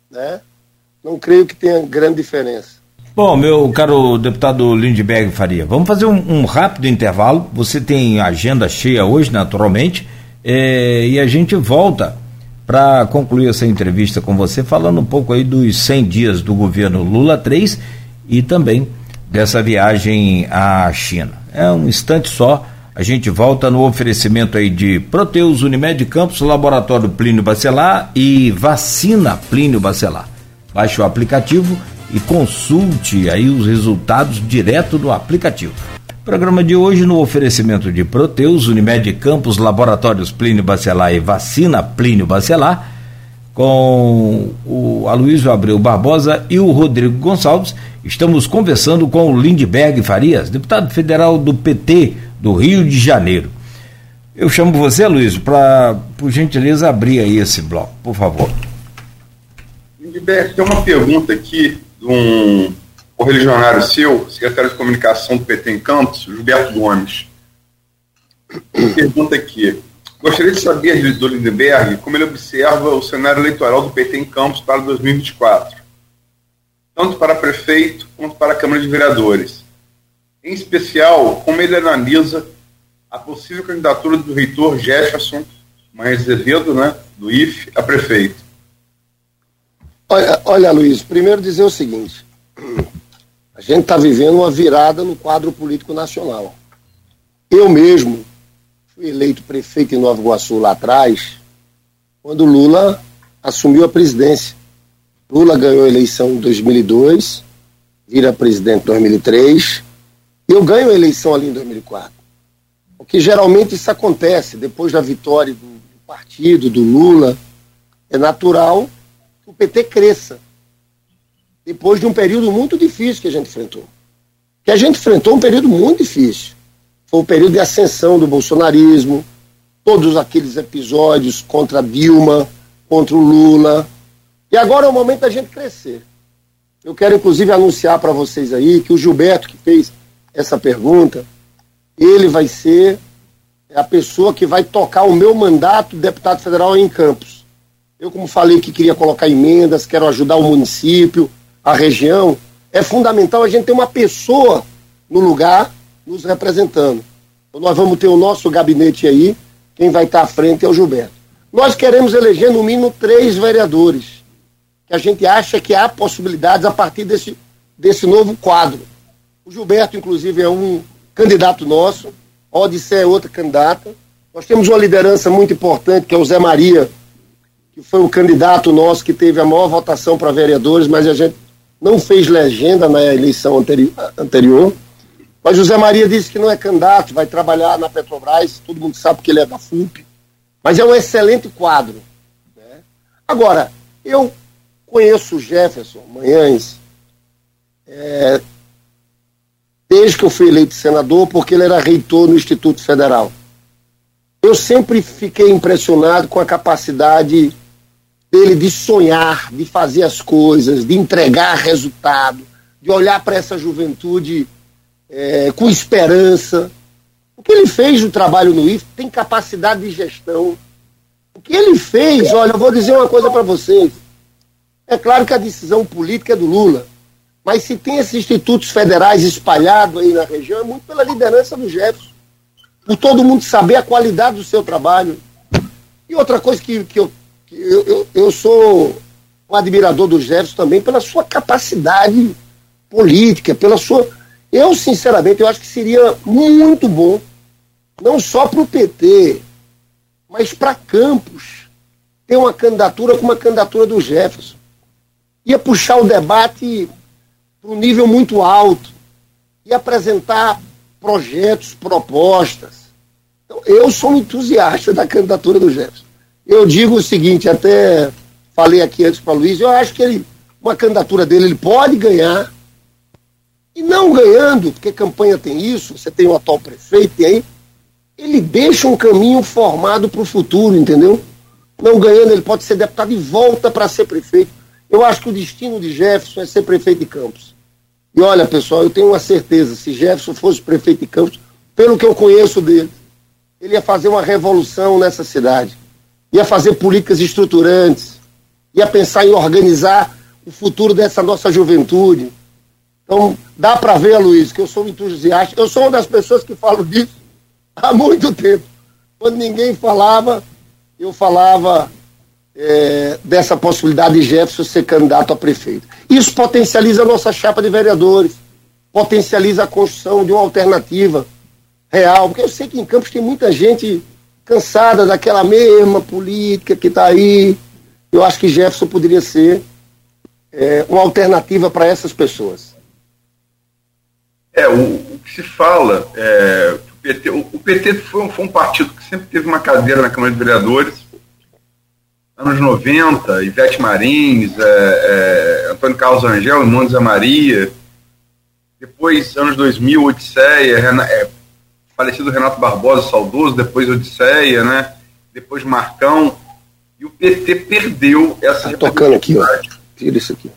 C: né? Não creio que tenha grande diferença.
B: Bom, meu caro deputado Lindbergh Faria, vamos fazer um, um rápido intervalo. Você tem agenda cheia hoje, naturalmente, é, e a gente volta para concluir essa entrevista com você, falando um pouco aí dos 100 dias do governo Lula 3 e também dessa viagem à China. É um instante só. A gente volta no oferecimento aí de Proteus Unimed Campos, Laboratório Plínio Bacelar e Vacina Plínio Bacelar. Baixe o aplicativo e consulte aí os resultados direto do aplicativo. Programa de hoje no oferecimento de Proteus, Unimed Campos, Laboratórios Plínio Bacelar e Vacina Plínio Bacelar, com o Aloysio Abreu Barbosa e o Rodrigo Gonçalves. Estamos conversando com o Lindbergh Farias, deputado federal do PT do Rio de Janeiro. Eu chamo você, Luiz, para, por gentileza, abrir aí esse bloco, por favor.
E: Lindbergh, tem uma pergunta aqui de um correligionário seu, secretário de comunicação do PT em Campos, Gilberto Gomes. Pergunta aqui. Gostaria de saber do Lindenberg como ele observa o cenário eleitoral do PT em Campos para 2024, tanto para prefeito quanto para a Câmara de Vereadores. Em especial, como ele analisa a possível candidatura do reitor Jefferson Manhã Azevedo, né, do IFE, a prefeito.
C: Olha, olha, Luiz, primeiro dizer o seguinte: a gente está vivendo uma virada no quadro político nacional. Eu mesmo fui eleito prefeito em Nova Iguaçu lá atrás, quando Lula assumiu a presidência. Lula ganhou a eleição em 2002, vira presidente em 2003, e eu ganho a eleição ali em 2004. Porque geralmente isso acontece depois da vitória do, do partido, do Lula. É natural que o PT cresça depois de um período muito difícil que a gente enfrentou. Que a gente enfrentou um período muito difícil. Foi o período de ascensão do bolsonarismo, todos aqueles episódios contra Dilma, contra o Lula. E agora é o momento da gente crescer. Eu quero inclusive anunciar para vocês aí que o Gilberto que fez essa pergunta, ele vai ser a pessoa que vai tocar o meu mandato de deputado federal em Campos. Eu, como falei que queria colocar emendas, quero ajudar o município, a região, é fundamental a gente ter uma pessoa no lugar nos representando. Então nós vamos ter o nosso gabinete aí, quem vai estar à frente é o Gilberto. Nós queremos eleger no mínimo três vereadores, que a gente acha que há possibilidades a partir desse, desse novo quadro. O Gilberto, inclusive, é um candidato nosso, a Odissé é outra candidata. Nós temos uma liderança muito importante, que é o Zé Maria, que foi o candidato nosso que teve a maior votação para vereadores, mas a gente não fez legenda na eleição anteri anterior. Mas José Maria disse que não é candidato, vai trabalhar na Petrobras, todo mundo sabe que ele é da FUP. Mas é um excelente quadro. Né? Agora, eu conheço o Jefferson Manhães é, desde que eu fui eleito senador, porque ele era reitor no Instituto Federal. Eu sempre fiquei impressionado com a capacidade dele de sonhar, de fazer as coisas, de entregar resultado, de olhar para essa juventude é, com esperança. O que ele fez no trabalho no IF tem capacidade de gestão. O que ele fez, olha, eu vou dizer uma coisa para vocês. É claro que a decisão política é do Lula, mas se tem esses institutos federais espalhados aí na região, é muito pela liderança do Jefferson. Por todo mundo saber a qualidade do seu trabalho. E outra coisa que, que eu eu, eu, eu sou um admirador do Jefferson também pela sua capacidade política, pela sua. Eu, sinceramente, eu acho que seria muito bom, não só para o PT, mas para Campos, ter uma candidatura como a candidatura do Jefferson. Ia puxar o debate para um nível muito alto, ia apresentar projetos, propostas. Então, eu sou um entusiasta da candidatura do Jefferson. Eu digo o seguinte, até falei aqui antes para o Luiz, eu acho que ele, uma candidatura dele, ele pode ganhar. E não ganhando, porque campanha tem isso, você tem o atual prefeito, e aí, ele deixa um caminho formado para o futuro, entendeu? Não ganhando, ele pode ser deputado e volta para ser prefeito. Eu acho que o destino de Jefferson é ser prefeito de Campos. E olha, pessoal, eu tenho uma certeza, se Jefferson fosse prefeito de Campos, pelo que eu conheço dele, ele ia fazer uma revolução nessa cidade ia fazer políticas estruturantes, ia pensar em organizar o futuro dessa nossa juventude. Então, dá para ver, Luiz, que eu sou um entusiasta. Eu sou uma das pessoas que falo disso há muito tempo. Quando ninguém falava, eu falava é, dessa possibilidade de Jefferson ser candidato a prefeito. Isso potencializa a nossa chapa de vereadores, potencializa a construção de uma alternativa real, porque eu sei que em Campos tem muita gente cansada daquela mesma política que está aí. Eu acho que Jefferson poderia ser é, uma alternativa para essas pessoas.
E: É, o, o que se fala, é, o PT, o, o PT foi, foi, um partido que sempre teve uma cadeira na Câmara de Vereadores, anos 90, Ivete Marins, é, é, Antônio Carlos Angel, Irmão Zé Maria, depois, anos 2000, Odisseia, Rena, é, falecido Renato Barbosa, saudoso, depois Odisseia, né? depois Marcão, e o PT perdeu essa
C: tá tocando aqui, ó. Tira isso aqui.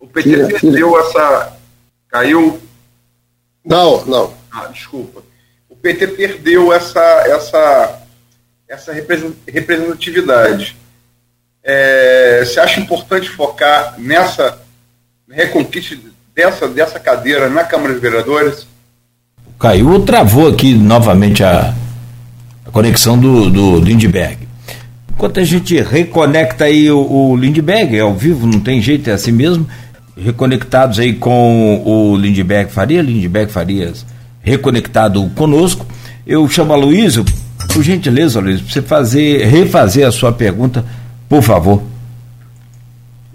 E: O PT tira, perdeu tira. essa. Caiu
C: não, não.
E: Ah, desculpa. O PT perdeu essa, essa, essa representatividade. É, você acha importante focar nessa reconquista dessa, dessa cadeira na Câmara de Vereadores?
B: Caiu, travou aqui novamente a, a conexão do, do Lindbergh. Enquanto a gente reconecta aí o, o Lindbergh, é ao vivo, não tem jeito, é assim mesmo reconectados aí com o Lindbergh Faria, Lindbergh Farias reconectado conosco. Eu chamo a Luísio, por gentileza, Luiz, para você fazer, refazer a sua pergunta, por favor.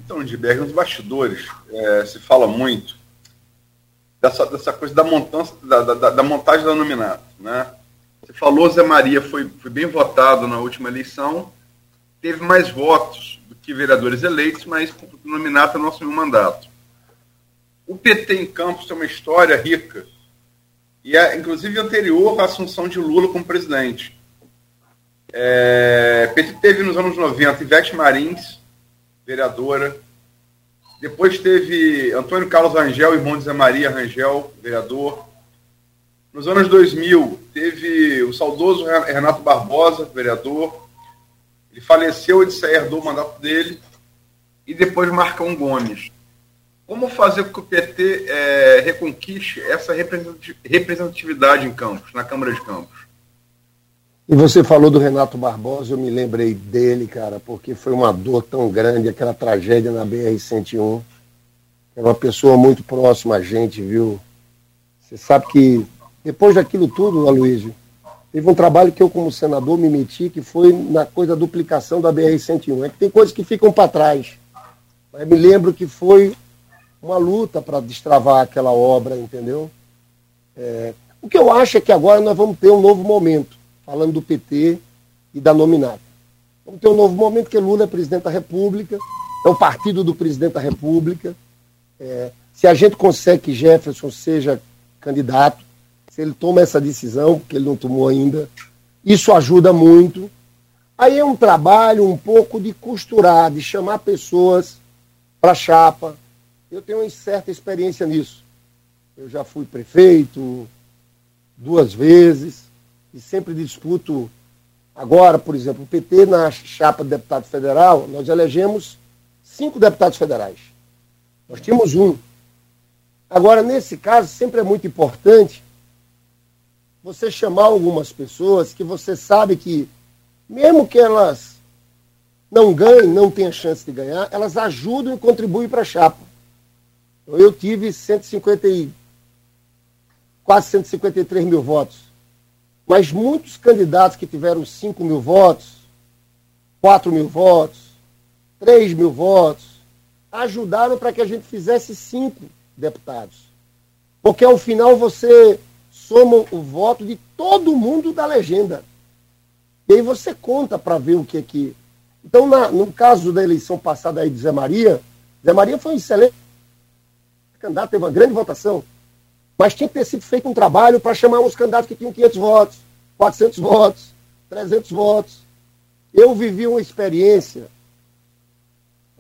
E: Então, Lindbergh, nos bastidores, é, se fala muito dessa, dessa coisa da, montança, da, da, da montagem da nominato, né? Você falou, Zé Maria foi, foi bem votado na última eleição, teve mais votos do que vereadores eleitos, mas o nominato não assumiu mandato. O PT em Campos tem uma história rica, e é inclusive anterior à assunção de Lula como presidente. É, PT teve nos anos 90 Ivete Marins, vereadora. Depois teve Antônio Carlos Rangel, irmão de Zé Maria Rangel, vereador. Nos anos 2000, teve o saudoso Renato Barbosa, vereador. Ele faleceu, ele herdou o mandato dele. E depois Marcão Gomes. Como fazer com que o PT é, reconquiste essa representatividade em Campos, na Câmara de Campos?
C: E você falou do Renato Barbosa, eu me lembrei dele, cara, porque foi uma dor tão grande, aquela tragédia na BR-101. Era uma pessoa muito próxima a gente, viu? Você sabe que depois daquilo tudo, Aloysio, teve um trabalho que eu, como senador, me meti, que foi na coisa da duplicação da BR-101. É que tem coisas que ficam para trás. Mas me lembro que foi uma luta para destravar aquela obra, entendeu? É, o que eu acho é que agora nós vamos ter um novo momento, falando do PT e da nominata. Vamos ter um novo momento que Lula é presidente da República, é o partido do presidente da República. É, se a gente consegue que Jefferson seja candidato, se ele toma essa decisão, porque ele não tomou ainda, isso ajuda muito. Aí é um trabalho um pouco de costurar, de chamar pessoas para a chapa, eu tenho uma certa experiência nisso. Eu já fui prefeito duas vezes e sempre disputo. Agora, por exemplo, o PT na chapa de deputado federal, nós elegemos cinco deputados federais. Nós tínhamos um. Agora, nesse caso, sempre é muito importante você chamar algumas pessoas que você sabe que, mesmo que elas não ganhem, não tenham chance de ganhar, elas ajudam e contribuem para a chapa. Eu tive 150 e, quase 153 mil votos. Mas muitos candidatos que tiveram 5 mil votos, 4 mil votos, 3 mil votos, ajudaram para que a gente fizesse cinco deputados. Porque ao final você soma o voto de todo mundo da legenda. E aí você conta para ver o que é que. Então, na, no caso da eleição passada aí de Zé Maria, Zé Maria foi um excelente candidato teve uma grande votação, mas tinha que ter sido feito um trabalho para chamar uns candidatos que tinham 500 votos, 400 votos, 300 votos. Eu vivi uma experiência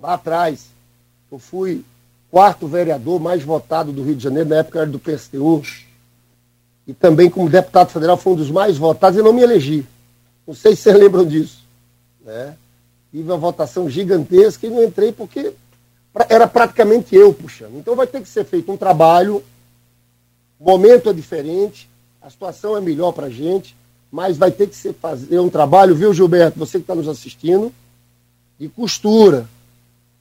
C: lá atrás. Eu fui quarto vereador mais votado do Rio de Janeiro, na época era do PSTU. E também, como deputado federal, foi um dos mais votados e não me elegi. Não sei se vocês lembram disso. Né? Tive uma votação gigantesca e não entrei porque era praticamente eu puxando. Então vai ter que ser feito um trabalho, o momento é diferente, a situação é melhor para a gente, mas vai ter que ser fazer um trabalho, viu, Gilberto, você que está nos assistindo, de costura,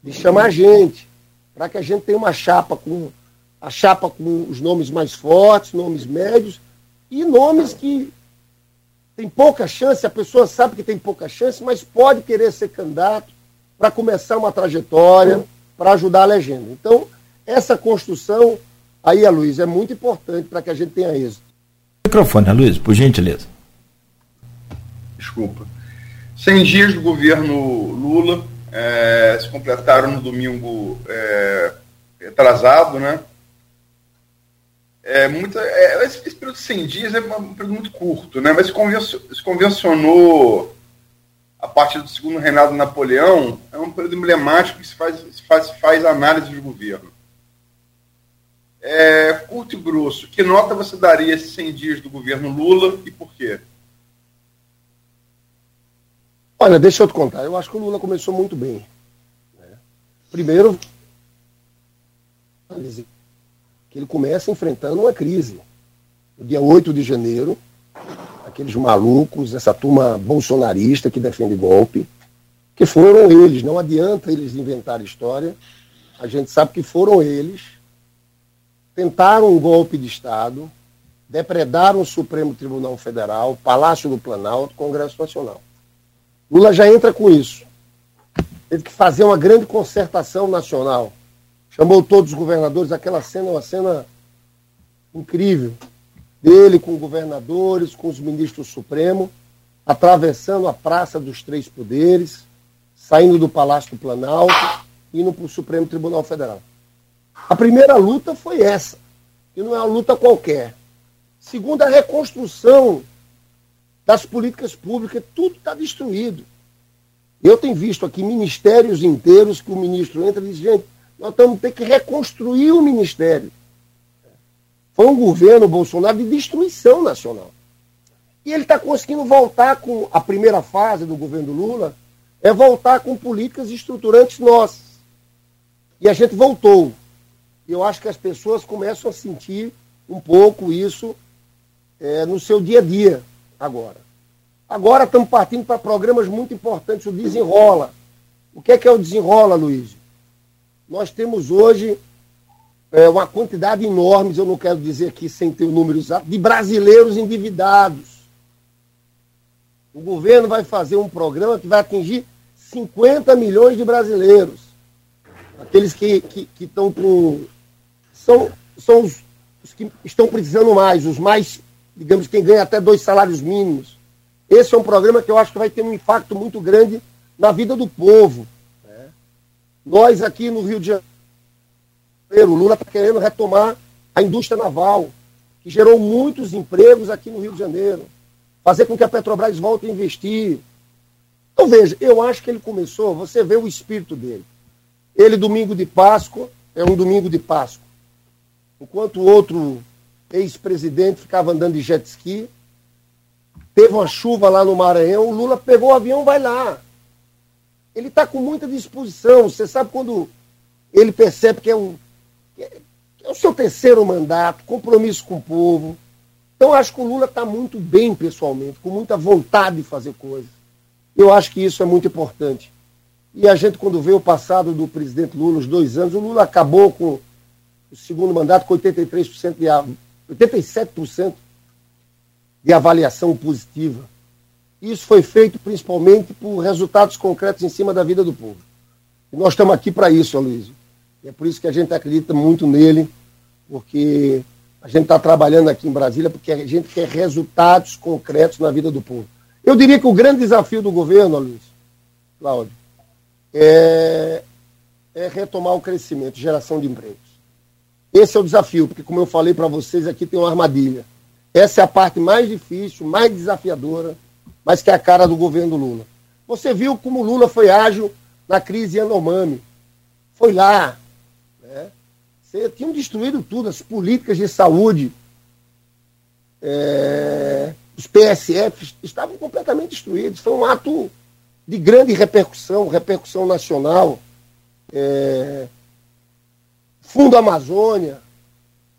C: de chamar a gente, para que a gente tenha uma chapa com a chapa com os nomes mais fortes, nomes médios, e nomes que tem pouca chance, a pessoa sabe que tem pouca chance, mas pode querer ser candidato para começar uma trajetória, para ajudar a legenda. Então, essa construção aí, a Luiz, é muito importante para que a gente tenha êxito.
B: Microfone, Luiz, por gentileza.
E: Desculpa. 100 dias do governo Lula é, se completaram no domingo é, atrasado, né? É, muito, é, esse, esse, período de 100 dias é um período muito curto, né? mas se, convencionou, se convencionou a partir do segundo reinado de Napoleão, é um período emblemático que se faz, se faz, faz análise de governo. É, curto e grosso, que nota você daria esses 100 dias do governo Lula e por quê?
C: Olha, deixa eu te contar. Eu acho que o Lula começou muito bem. Né? Primeiro, que ele começa enfrentando uma crise. No dia 8 de janeiro, aqueles malucos, essa turma bolsonarista que defende golpe, que foram eles, não adianta eles inventar história, a gente sabe que foram eles, tentaram um golpe de Estado, depredaram o Supremo Tribunal Federal, Palácio do Planalto, Congresso Nacional. Lula já entra com isso. Teve que fazer uma grande concertação nacional chamou todos os governadores, aquela cena, uma cena incrível, dele com governadores, com os ministros supremos, atravessando a Praça dos Três Poderes, saindo do Palácio do Planalto, indo para o Supremo Tribunal Federal. A primeira luta foi essa, que não é uma luta qualquer. Segundo, a reconstrução das políticas públicas, tudo está destruído. Eu tenho visto aqui ministérios inteiros que o ministro entra e diz, gente, nós estamos ter que reconstruir o ministério. Foi um governo Bolsonaro de destruição nacional. E ele está conseguindo voltar com a primeira fase do governo Lula, é voltar com políticas estruturantes nossas. E a gente voltou. Eu acho que as pessoas começam a sentir um pouco isso é, no seu dia a dia agora. Agora estamos partindo para programas muito importantes, o Desenrola. O que é, que é o Desenrola, Luiz? Nós temos hoje é, uma quantidade enorme, eu não quero dizer aqui sem ter o número exato, de brasileiros endividados. O governo vai fazer um programa que vai atingir 50 milhões de brasileiros. Aqueles que, que, que estão com. São, são os, os que estão precisando mais, os mais, digamos, quem ganha até dois salários mínimos. Esse é um programa que eu acho que vai ter um impacto muito grande na vida do povo. Nós aqui no Rio de Janeiro, o Lula está querendo retomar a indústria naval, que gerou muitos empregos aqui no Rio de Janeiro. Fazer com que a Petrobras volte a investir. Então veja, eu acho que ele começou, você vê o espírito dele. Ele, domingo de Páscoa, é um domingo de Páscoa. Enquanto o outro ex-presidente ficava andando de jet ski, teve uma chuva lá no Maranhão, o Lula pegou o avião, vai lá ele está com muita disposição. Você sabe quando ele percebe que é, um, que é, o seu terceiro mandato, compromisso com o povo. Então, acho que o Lula está muito bem pessoalmente, com muita vontade de fazer coisas. Eu acho que isso é muito importante. E a gente, quando vê o passado do presidente Lula, os dois anos, o Lula acabou com o segundo mandato com 83% de 87% de avaliação positiva. Isso foi feito principalmente por resultados concretos em cima da vida do povo. E nós estamos aqui para isso, Aloysio. E é por isso que a gente acredita muito nele, porque a gente está trabalhando aqui em Brasília porque a gente quer resultados concretos na vida do povo. Eu diria que o grande desafio do governo, Aloysio, Cláudio, é, é retomar o crescimento, geração de empregos. Esse é o desafio, porque como eu falei para vocês, aqui tem uma armadilha. Essa é a parte mais difícil, mais desafiadora mas que é a cara do governo Lula. Você viu como Lula foi ágil na crise Yanomami. Foi lá. Né? Você, tinham destruído tudo, as políticas de saúde, é, os PSF estavam completamente destruídos. Foi um ato de grande repercussão, repercussão nacional. É, Fundo Amazônia,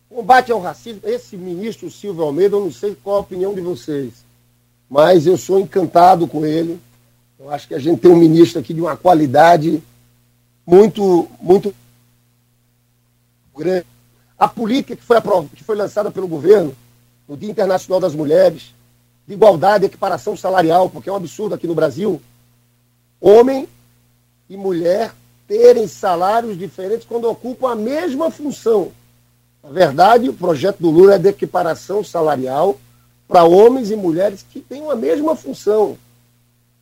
C: combate ao racismo. Esse ministro Silvio Almeida, eu não sei qual a opinião de vocês mas eu sou encantado com ele. Eu acho que a gente tem um ministro aqui de uma qualidade muito, muito grande. A política que foi, que foi lançada pelo governo, no Dia Internacional das Mulheres, de igualdade, equiparação salarial, porque é um absurdo aqui no Brasil, homem e mulher terem salários diferentes quando ocupam a mesma função. Na verdade, o projeto do Lula é de equiparação salarial para homens e mulheres que têm a mesma função.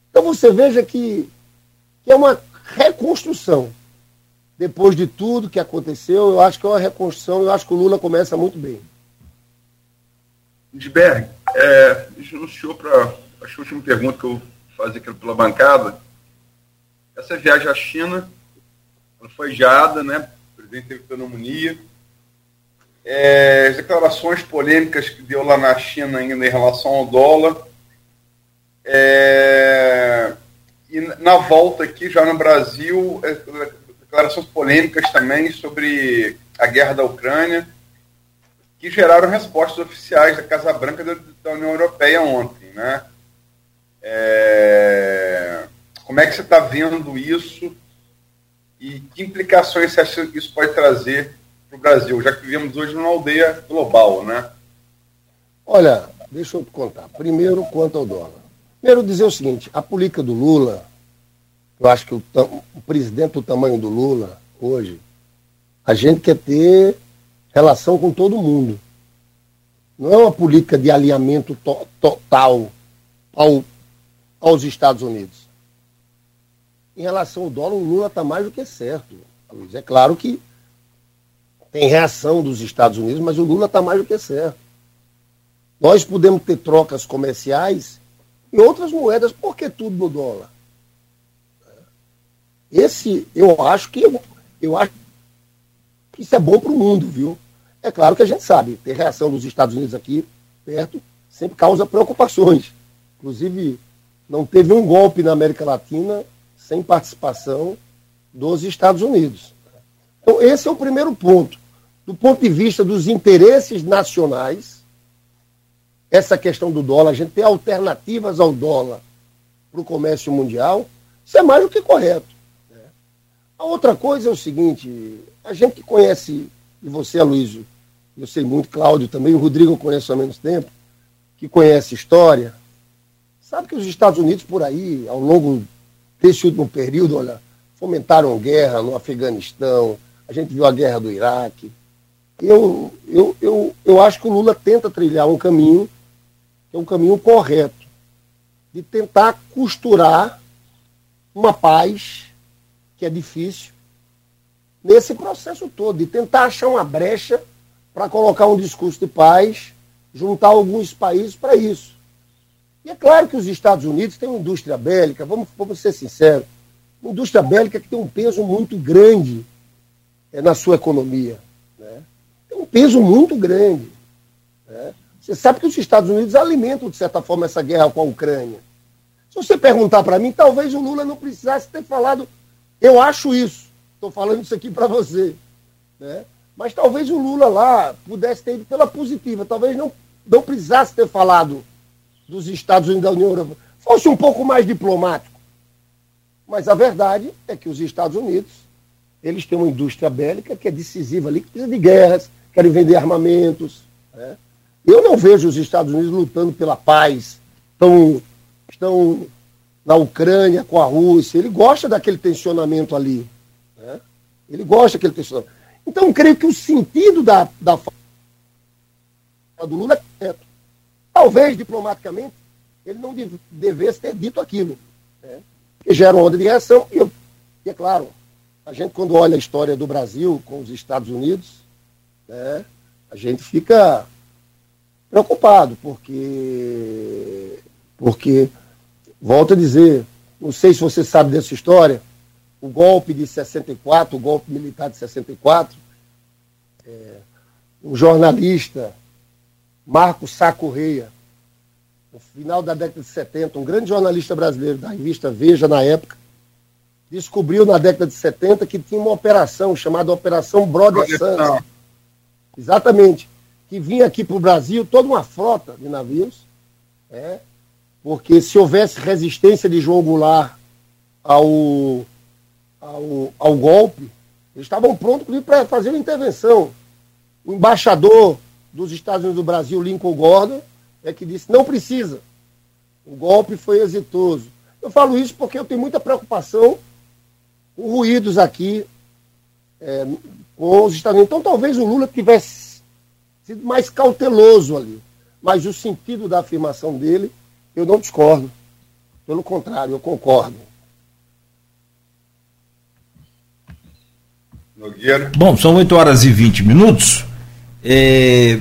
C: Então você veja que, que é uma reconstrução. Depois de tudo que aconteceu, eu acho que é uma reconstrução, eu acho que o Lula começa muito bem.
E: Lindbergh, é, anunciou para. A última pergunta que eu vou fazer aqui pela bancada. Essa viagem à China foi jada, né? O presidente teve pneumonia. É, as declarações polêmicas que deu lá na China ainda em relação ao dólar. É, e na volta aqui, já no Brasil, é, declarações polêmicas também sobre a guerra da Ucrânia que geraram respostas oficiais da Casa Branca da, da União Europeia ontem, né? É... Como é que você está vendo isso e que implicações você acha que isso pode trazer para o Brasil, já que vivemos hoje numa aldeia global, né?
C: Olha, deixa eu te contar. Primeiro, quanto ao dólar. Primeiro, dizer o seguinte: a política do Lula, eu acho que o, o presidente do tamanho do Lula, hoje, a gente quer ter relação com todo mundo. Não é uma política de alinhamento to total ao, aos Estados Unidos. Em relação ao dólar, o Lula está mais do que certo. Luiz. É claro que tem reação dos Estados Unidos, mas o Lula está mais do que certo. Nós podemos ter trocas comerciais em outras moedas, por que tudo no dólar? Esse, eu acho que eu acho que isso é bom para o mundo, viu? É claro que a gente sabe, ter reação dos Estados Unidos aqui perto sempre causa preocupações. Inclusive, não teve um golpe na América Latina sem participação dos Estados Unidos. Então, esse é o primeiro ponto. Do ponto de vista dos interesses nacionais, essa questão do dólar, a gente ter alternativas ao dólar para o comércio mundial, isso é mais do que correto. Né? A outra coisa é o seguinte: a gente que conhece, e você, Aloysio, eu sei muito, Cláudio também, o Rodrigo eu conheço há menos tempo, que conhece história, sabe que os Estados Unidos por aí, ao longo desse último período, olha, fomentaram guerra no Afeganistão, a gente viu a guerra do Iraque. Eu, eu, eu, eu acho que o Lula tenta trilhar um caminho, que é um caminho correto, de tentar costurar uma paz, que é difícil, nesse processo todo, de tentar achar uma brecha para colocar um discurso de paz, juntar alguns países para isso. E é claro que os Estados Unidos têm uma indústria bélica, vamos, vamos ser sinceros, uma indústria bélica que tem um peso muito grande é, na sua economia. Né? Tem um peso muito grande. Né? Você sabe que os Estados Unidos alimentam, de certa forma, essa guerra com a Ucrânia. Se você perguntar para mim, talvez o Lula não precisasse ter falado, eu acho isso. Estou falando isso aqui para você. Né? Mas talvez o Lula lá pudesse ter ido pela positiva, talvez não, não precisasse ter falado dos Estados Unidos da União Europeia. Fosse um pouco mais diplomático. Mas a verdade é que os Estados Unidos, eles têm uma indústria bélica que é decisiva ali, que precisa de guerras, querem vender armamentos. Né? Eu não vejo os Estados Unidos lutando pela paz, estão, estão na Ucrânia com a Rússia. Ele gosta daquele tensionamento ali. Né? Ele gosta daquele tensionamento. Então, creio que o sentido da, da fala do Lula é certo. Talvez, diplomaticamente, ele não devesse ter dito aquilo. Né? Que gera uma onda de reação. E, eu, e é claro, a gente, quando olha a história do Brasil com os Estados Unidos, né, a gente fica preocupado, porque, porque, volto a dizer, não sei se você sabe dessa história, o golpe de 64, o golpe militar de 64, é, um jornalista, Marco Sá Correia, no final da década de 70, um grande jornalista brasileiro da revista Veja na época, descobriu na década de 70 que tinha uma operação chamada Operação Brother Santos. Exatamente. Que vinha aqui para o Brasil toda uma frota de navios, é, porque se houvesse resistência de João Goulart ao ao, ao golpe, eles estavam prontos para fazer uma intervenção. O embaixador dos Estados Unidos do Brasil, Lincoln Gordon, é que disse, não precisa. O golpe foi exitoso. Eu falo isso porque eu tenho muita preocupação com ruídos aqui é, com os Estados Unidos. Então talvez o Lula tivesse sido mais cauteloso ali. Mas o sentido da afirmação dele, eu não discordo. Pelo contrário, eu concordo.
B: Nogueira. Bom, são 8 horas e 20 minutos. É,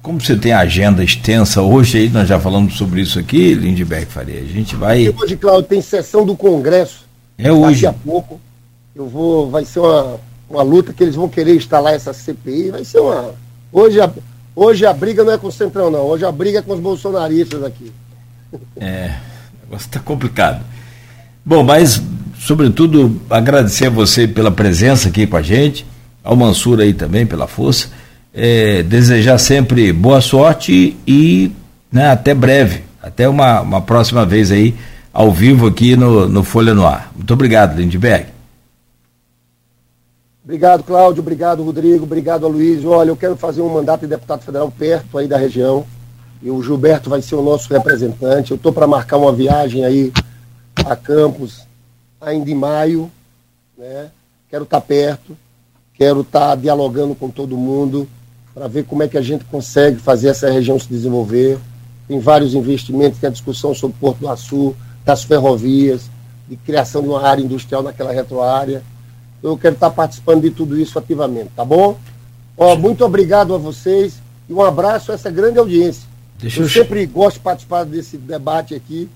B: como você tem agenda extensa hoje, aí nós já falamos sobre isso aqui, Lindbergh Faria. A gente vai.
C: E hoje, Claudio, tem sessão do Congresso.
B: É hoje.
C: Daqui a pouco. Eu vou. Vai ser uma, uma luta que eles vão querer instalar essa CPI. Vai ser uma. Hoje a, hoje a briga não é com o Centrão, não. Hoje a briga é com os bolsonaristas aqui.
B: É, o negócio está complicado. Bom, mas sobretudo, agradecer a você pela presença aqui com a gente, ao Mansur aí também pela força, é, desejar sempre boa sorte e né, até breve, até uma, uma próxima vez aí, ao vivo aqui no, no Folha no Ar. Muito obrigado, Lindbergh.
C: Obrigado, Cláudio. Obrigado, Rodrigo. Obrigado, Luiz. Olha, eu quero fazer um mandato de deputado federal perto aí da região. E o Gilberto vai ser o nosso representante. Eu estou para marcar uma viagem aí a Campos ainda em maio, né? Quero estar tá perto, quero estar tá dialogando com todo mundo para ver como é que a gente consegue fazer essa região se desenvolver. Tem vários investimentos, tem a discussão sobre Porto do Açu, das ferrovias, de criação de uma área industrial naquela retroárea. Eu quero estar tá participando de tudo isso ativamente, tá bom? Ó, muito obrigado a vocês e um abraço a essa grande audiência. Deixa eu, eu sempre gosto de participar desse debate aqui,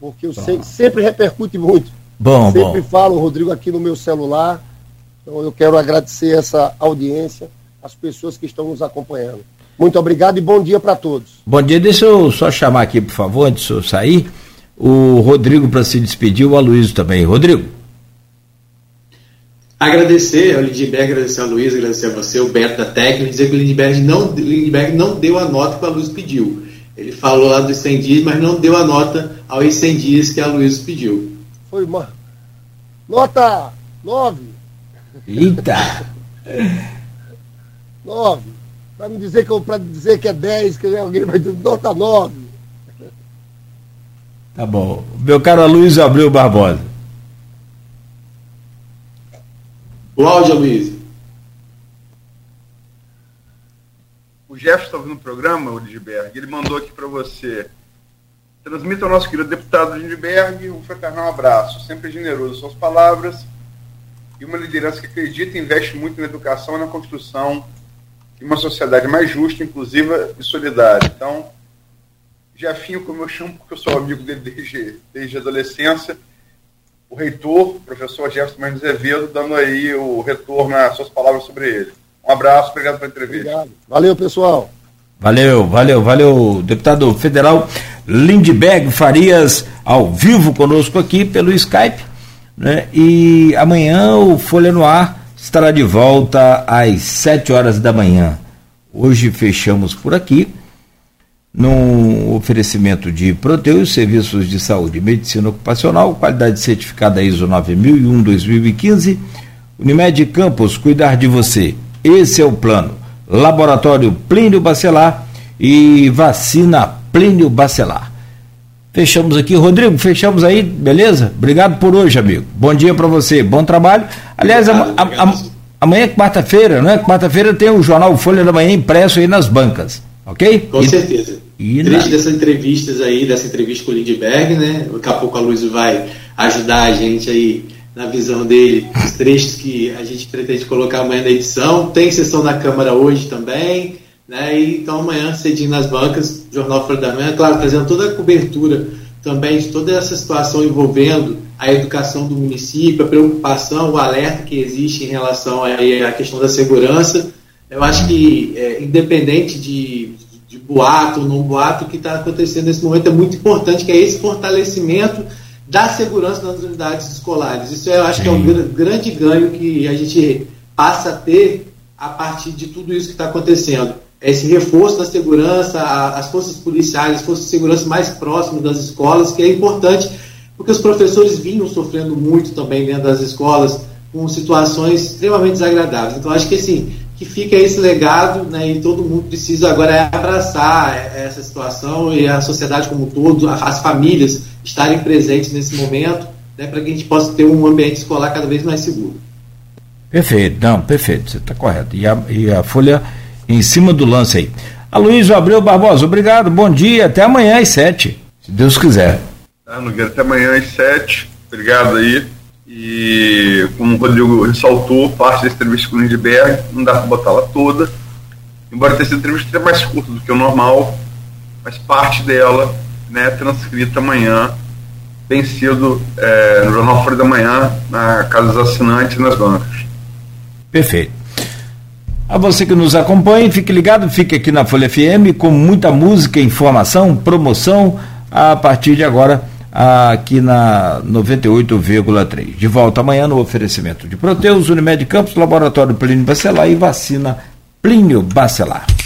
C: porque eu sei, sempre repercute muito.
B: Bom,
C: Sempre bom. falo, Rodrigo, aqui no meu celular. Então eu quero agradecer essa audiência, as pessoas que estão nos acompanhando. Muito obrigado e bom dia para todos.
B: Bom dia, deixa eu só chamar aqui, por favor, antes de eu sair, o Rodrigo para se despedir, o Aloysio também. Rodrigo.
D: Agradecer ao Lindbergh, agradecer ao Luiz, agradecer a você, o Beto da técnica, dizer que o Lindbergh não, Lindbergh não deu a nota que o Luiz pediu. Ele falou lá dos 100 dias, mas não deu a nota aos 100 dias que a Luiz pediu.
C: Foi uma. Nota 9.
B: Eita!
C: 9. Para não dizer que eu para dizer que é 10, que alguém vai dizer nota 9.
B: Tá bom. Meu caro Luiz Abreu Barbosa.
D: O áudio, Luiz.
E: O Jefferson está ouvindo o programa, o Lidberg, ele mandou aqui para você Transmita ao nosso querido deputado Lindbergh um fraternal abraço, sempre generoso em suas palavras e uma liderança que acredita e investe muito na educação e na construção de uma sociedade mais justa, inclusiva e solidária. Então, Jefinho, como eu chamo, porque eu sou amigo dele desde, desde a adolescência, o reitor, o professor Jefferson Mendes Azevedo, dando aí o retorno às suas palavras sobre ele. Um abraço, obrigado pela entrevista. Obrigado.
C: Valeu, pessoal.
B: Valeu, valeu, valeu, deputado federal Lindbergh Farias, ao vivo conosco aqui pelo Skype. Né? E amanhã o Folha no Ar estará de volta às 7 horas da manhã. Hoje fechamos por aqui, num oferecimento de Proteus, Serviços de Saúde e Medicina Ocupacional, qualidade certificada ISO 9001-2015. Unimed Campos, cuidar de você. Esse é o plano. Laboratório Plínio Bacelar e vacina Plínio Bacelar. Fechamos aqui, Rodrigo, fechamos aí, beleza? Obrigado por hoje, amigo. Bom dia para você, bom trabalho. Aliás, obrigado, a, a, a, amanhã é quarta-feira, né? Quarta-feira tem o jornal Folha da Manhã impresso aí nas bancas, ok?
D: Com e, certeza. E Três na... dessas entrevistas aí, dessa entrevista com o Lindbergh, né? Daqui a pouco a Luiz vai ajudar a gente aí na visão dele, os trechos que a gente pretende colocar amanhã na edição. Tem sessão na Câmara hoje também, né? E, então amanhã, cedinho nas bancas, Jornal Folha da Manhã, claro, trazendo toda a cobertura também de toda essa situação envolvendo a educação do município, a preocupação, o alerta que existe em relação à questão da segurança. Eu acho que, é, independente de, de boato ou não boato, o que está acontecendo nesse momento é muito importante, que é esse fortalecimento da segurança nas unidades escolares. Isso eu acho Sim. que é um grande ganho que a gente passa a ter a partir de tudo isso que está acontecendo. Esse reforço da segurança, as forças policiais, as forças de segurança mais próximas das escolas, que é importante, porque os professores vinham sofrendo muito também dentro das escolas, com situações extremamente desagradáveis. Então, acho que assim, que fica esse legado, né, e todo mundo precisa agora abraçar essa situação e a sociedade como um todo, as famílias estarem presentes nesse momento, né, para que a gente possa ter um ambiente escolar cada vez mais seguro.
B: Perfeito, não, perfeito, você está correto. E a, e a Folha em cima do lance aí. Aloysio Abreu Barbosa, obrigado, bom dia, até amanhã às sete, se Deus quiser.
E: Tá, Nogueira, até amanhã às sete, obrigado aí. E como o Rodrigo ressaltou, parte da entrevista com o Lindbergh, não dá para botá-la toda, embora tenha sido entrevista mais curta do que o normal, mas parte dela né, transcrita amanhã, tem sido é, no Jornal Folha da Manhã, na Casa dos Assinantes nas bancas.
B: Perfeito. A você que nos acompanha, fique ligado, fique aqui na Folha FM com muita música, informação, promoção a partir de agora aqui na 98,3. De volta amanhã no oferecimento de Proteus, Unimed Campos, Laboratório Plínio Bacelar e Vacina Plínio Bacelar.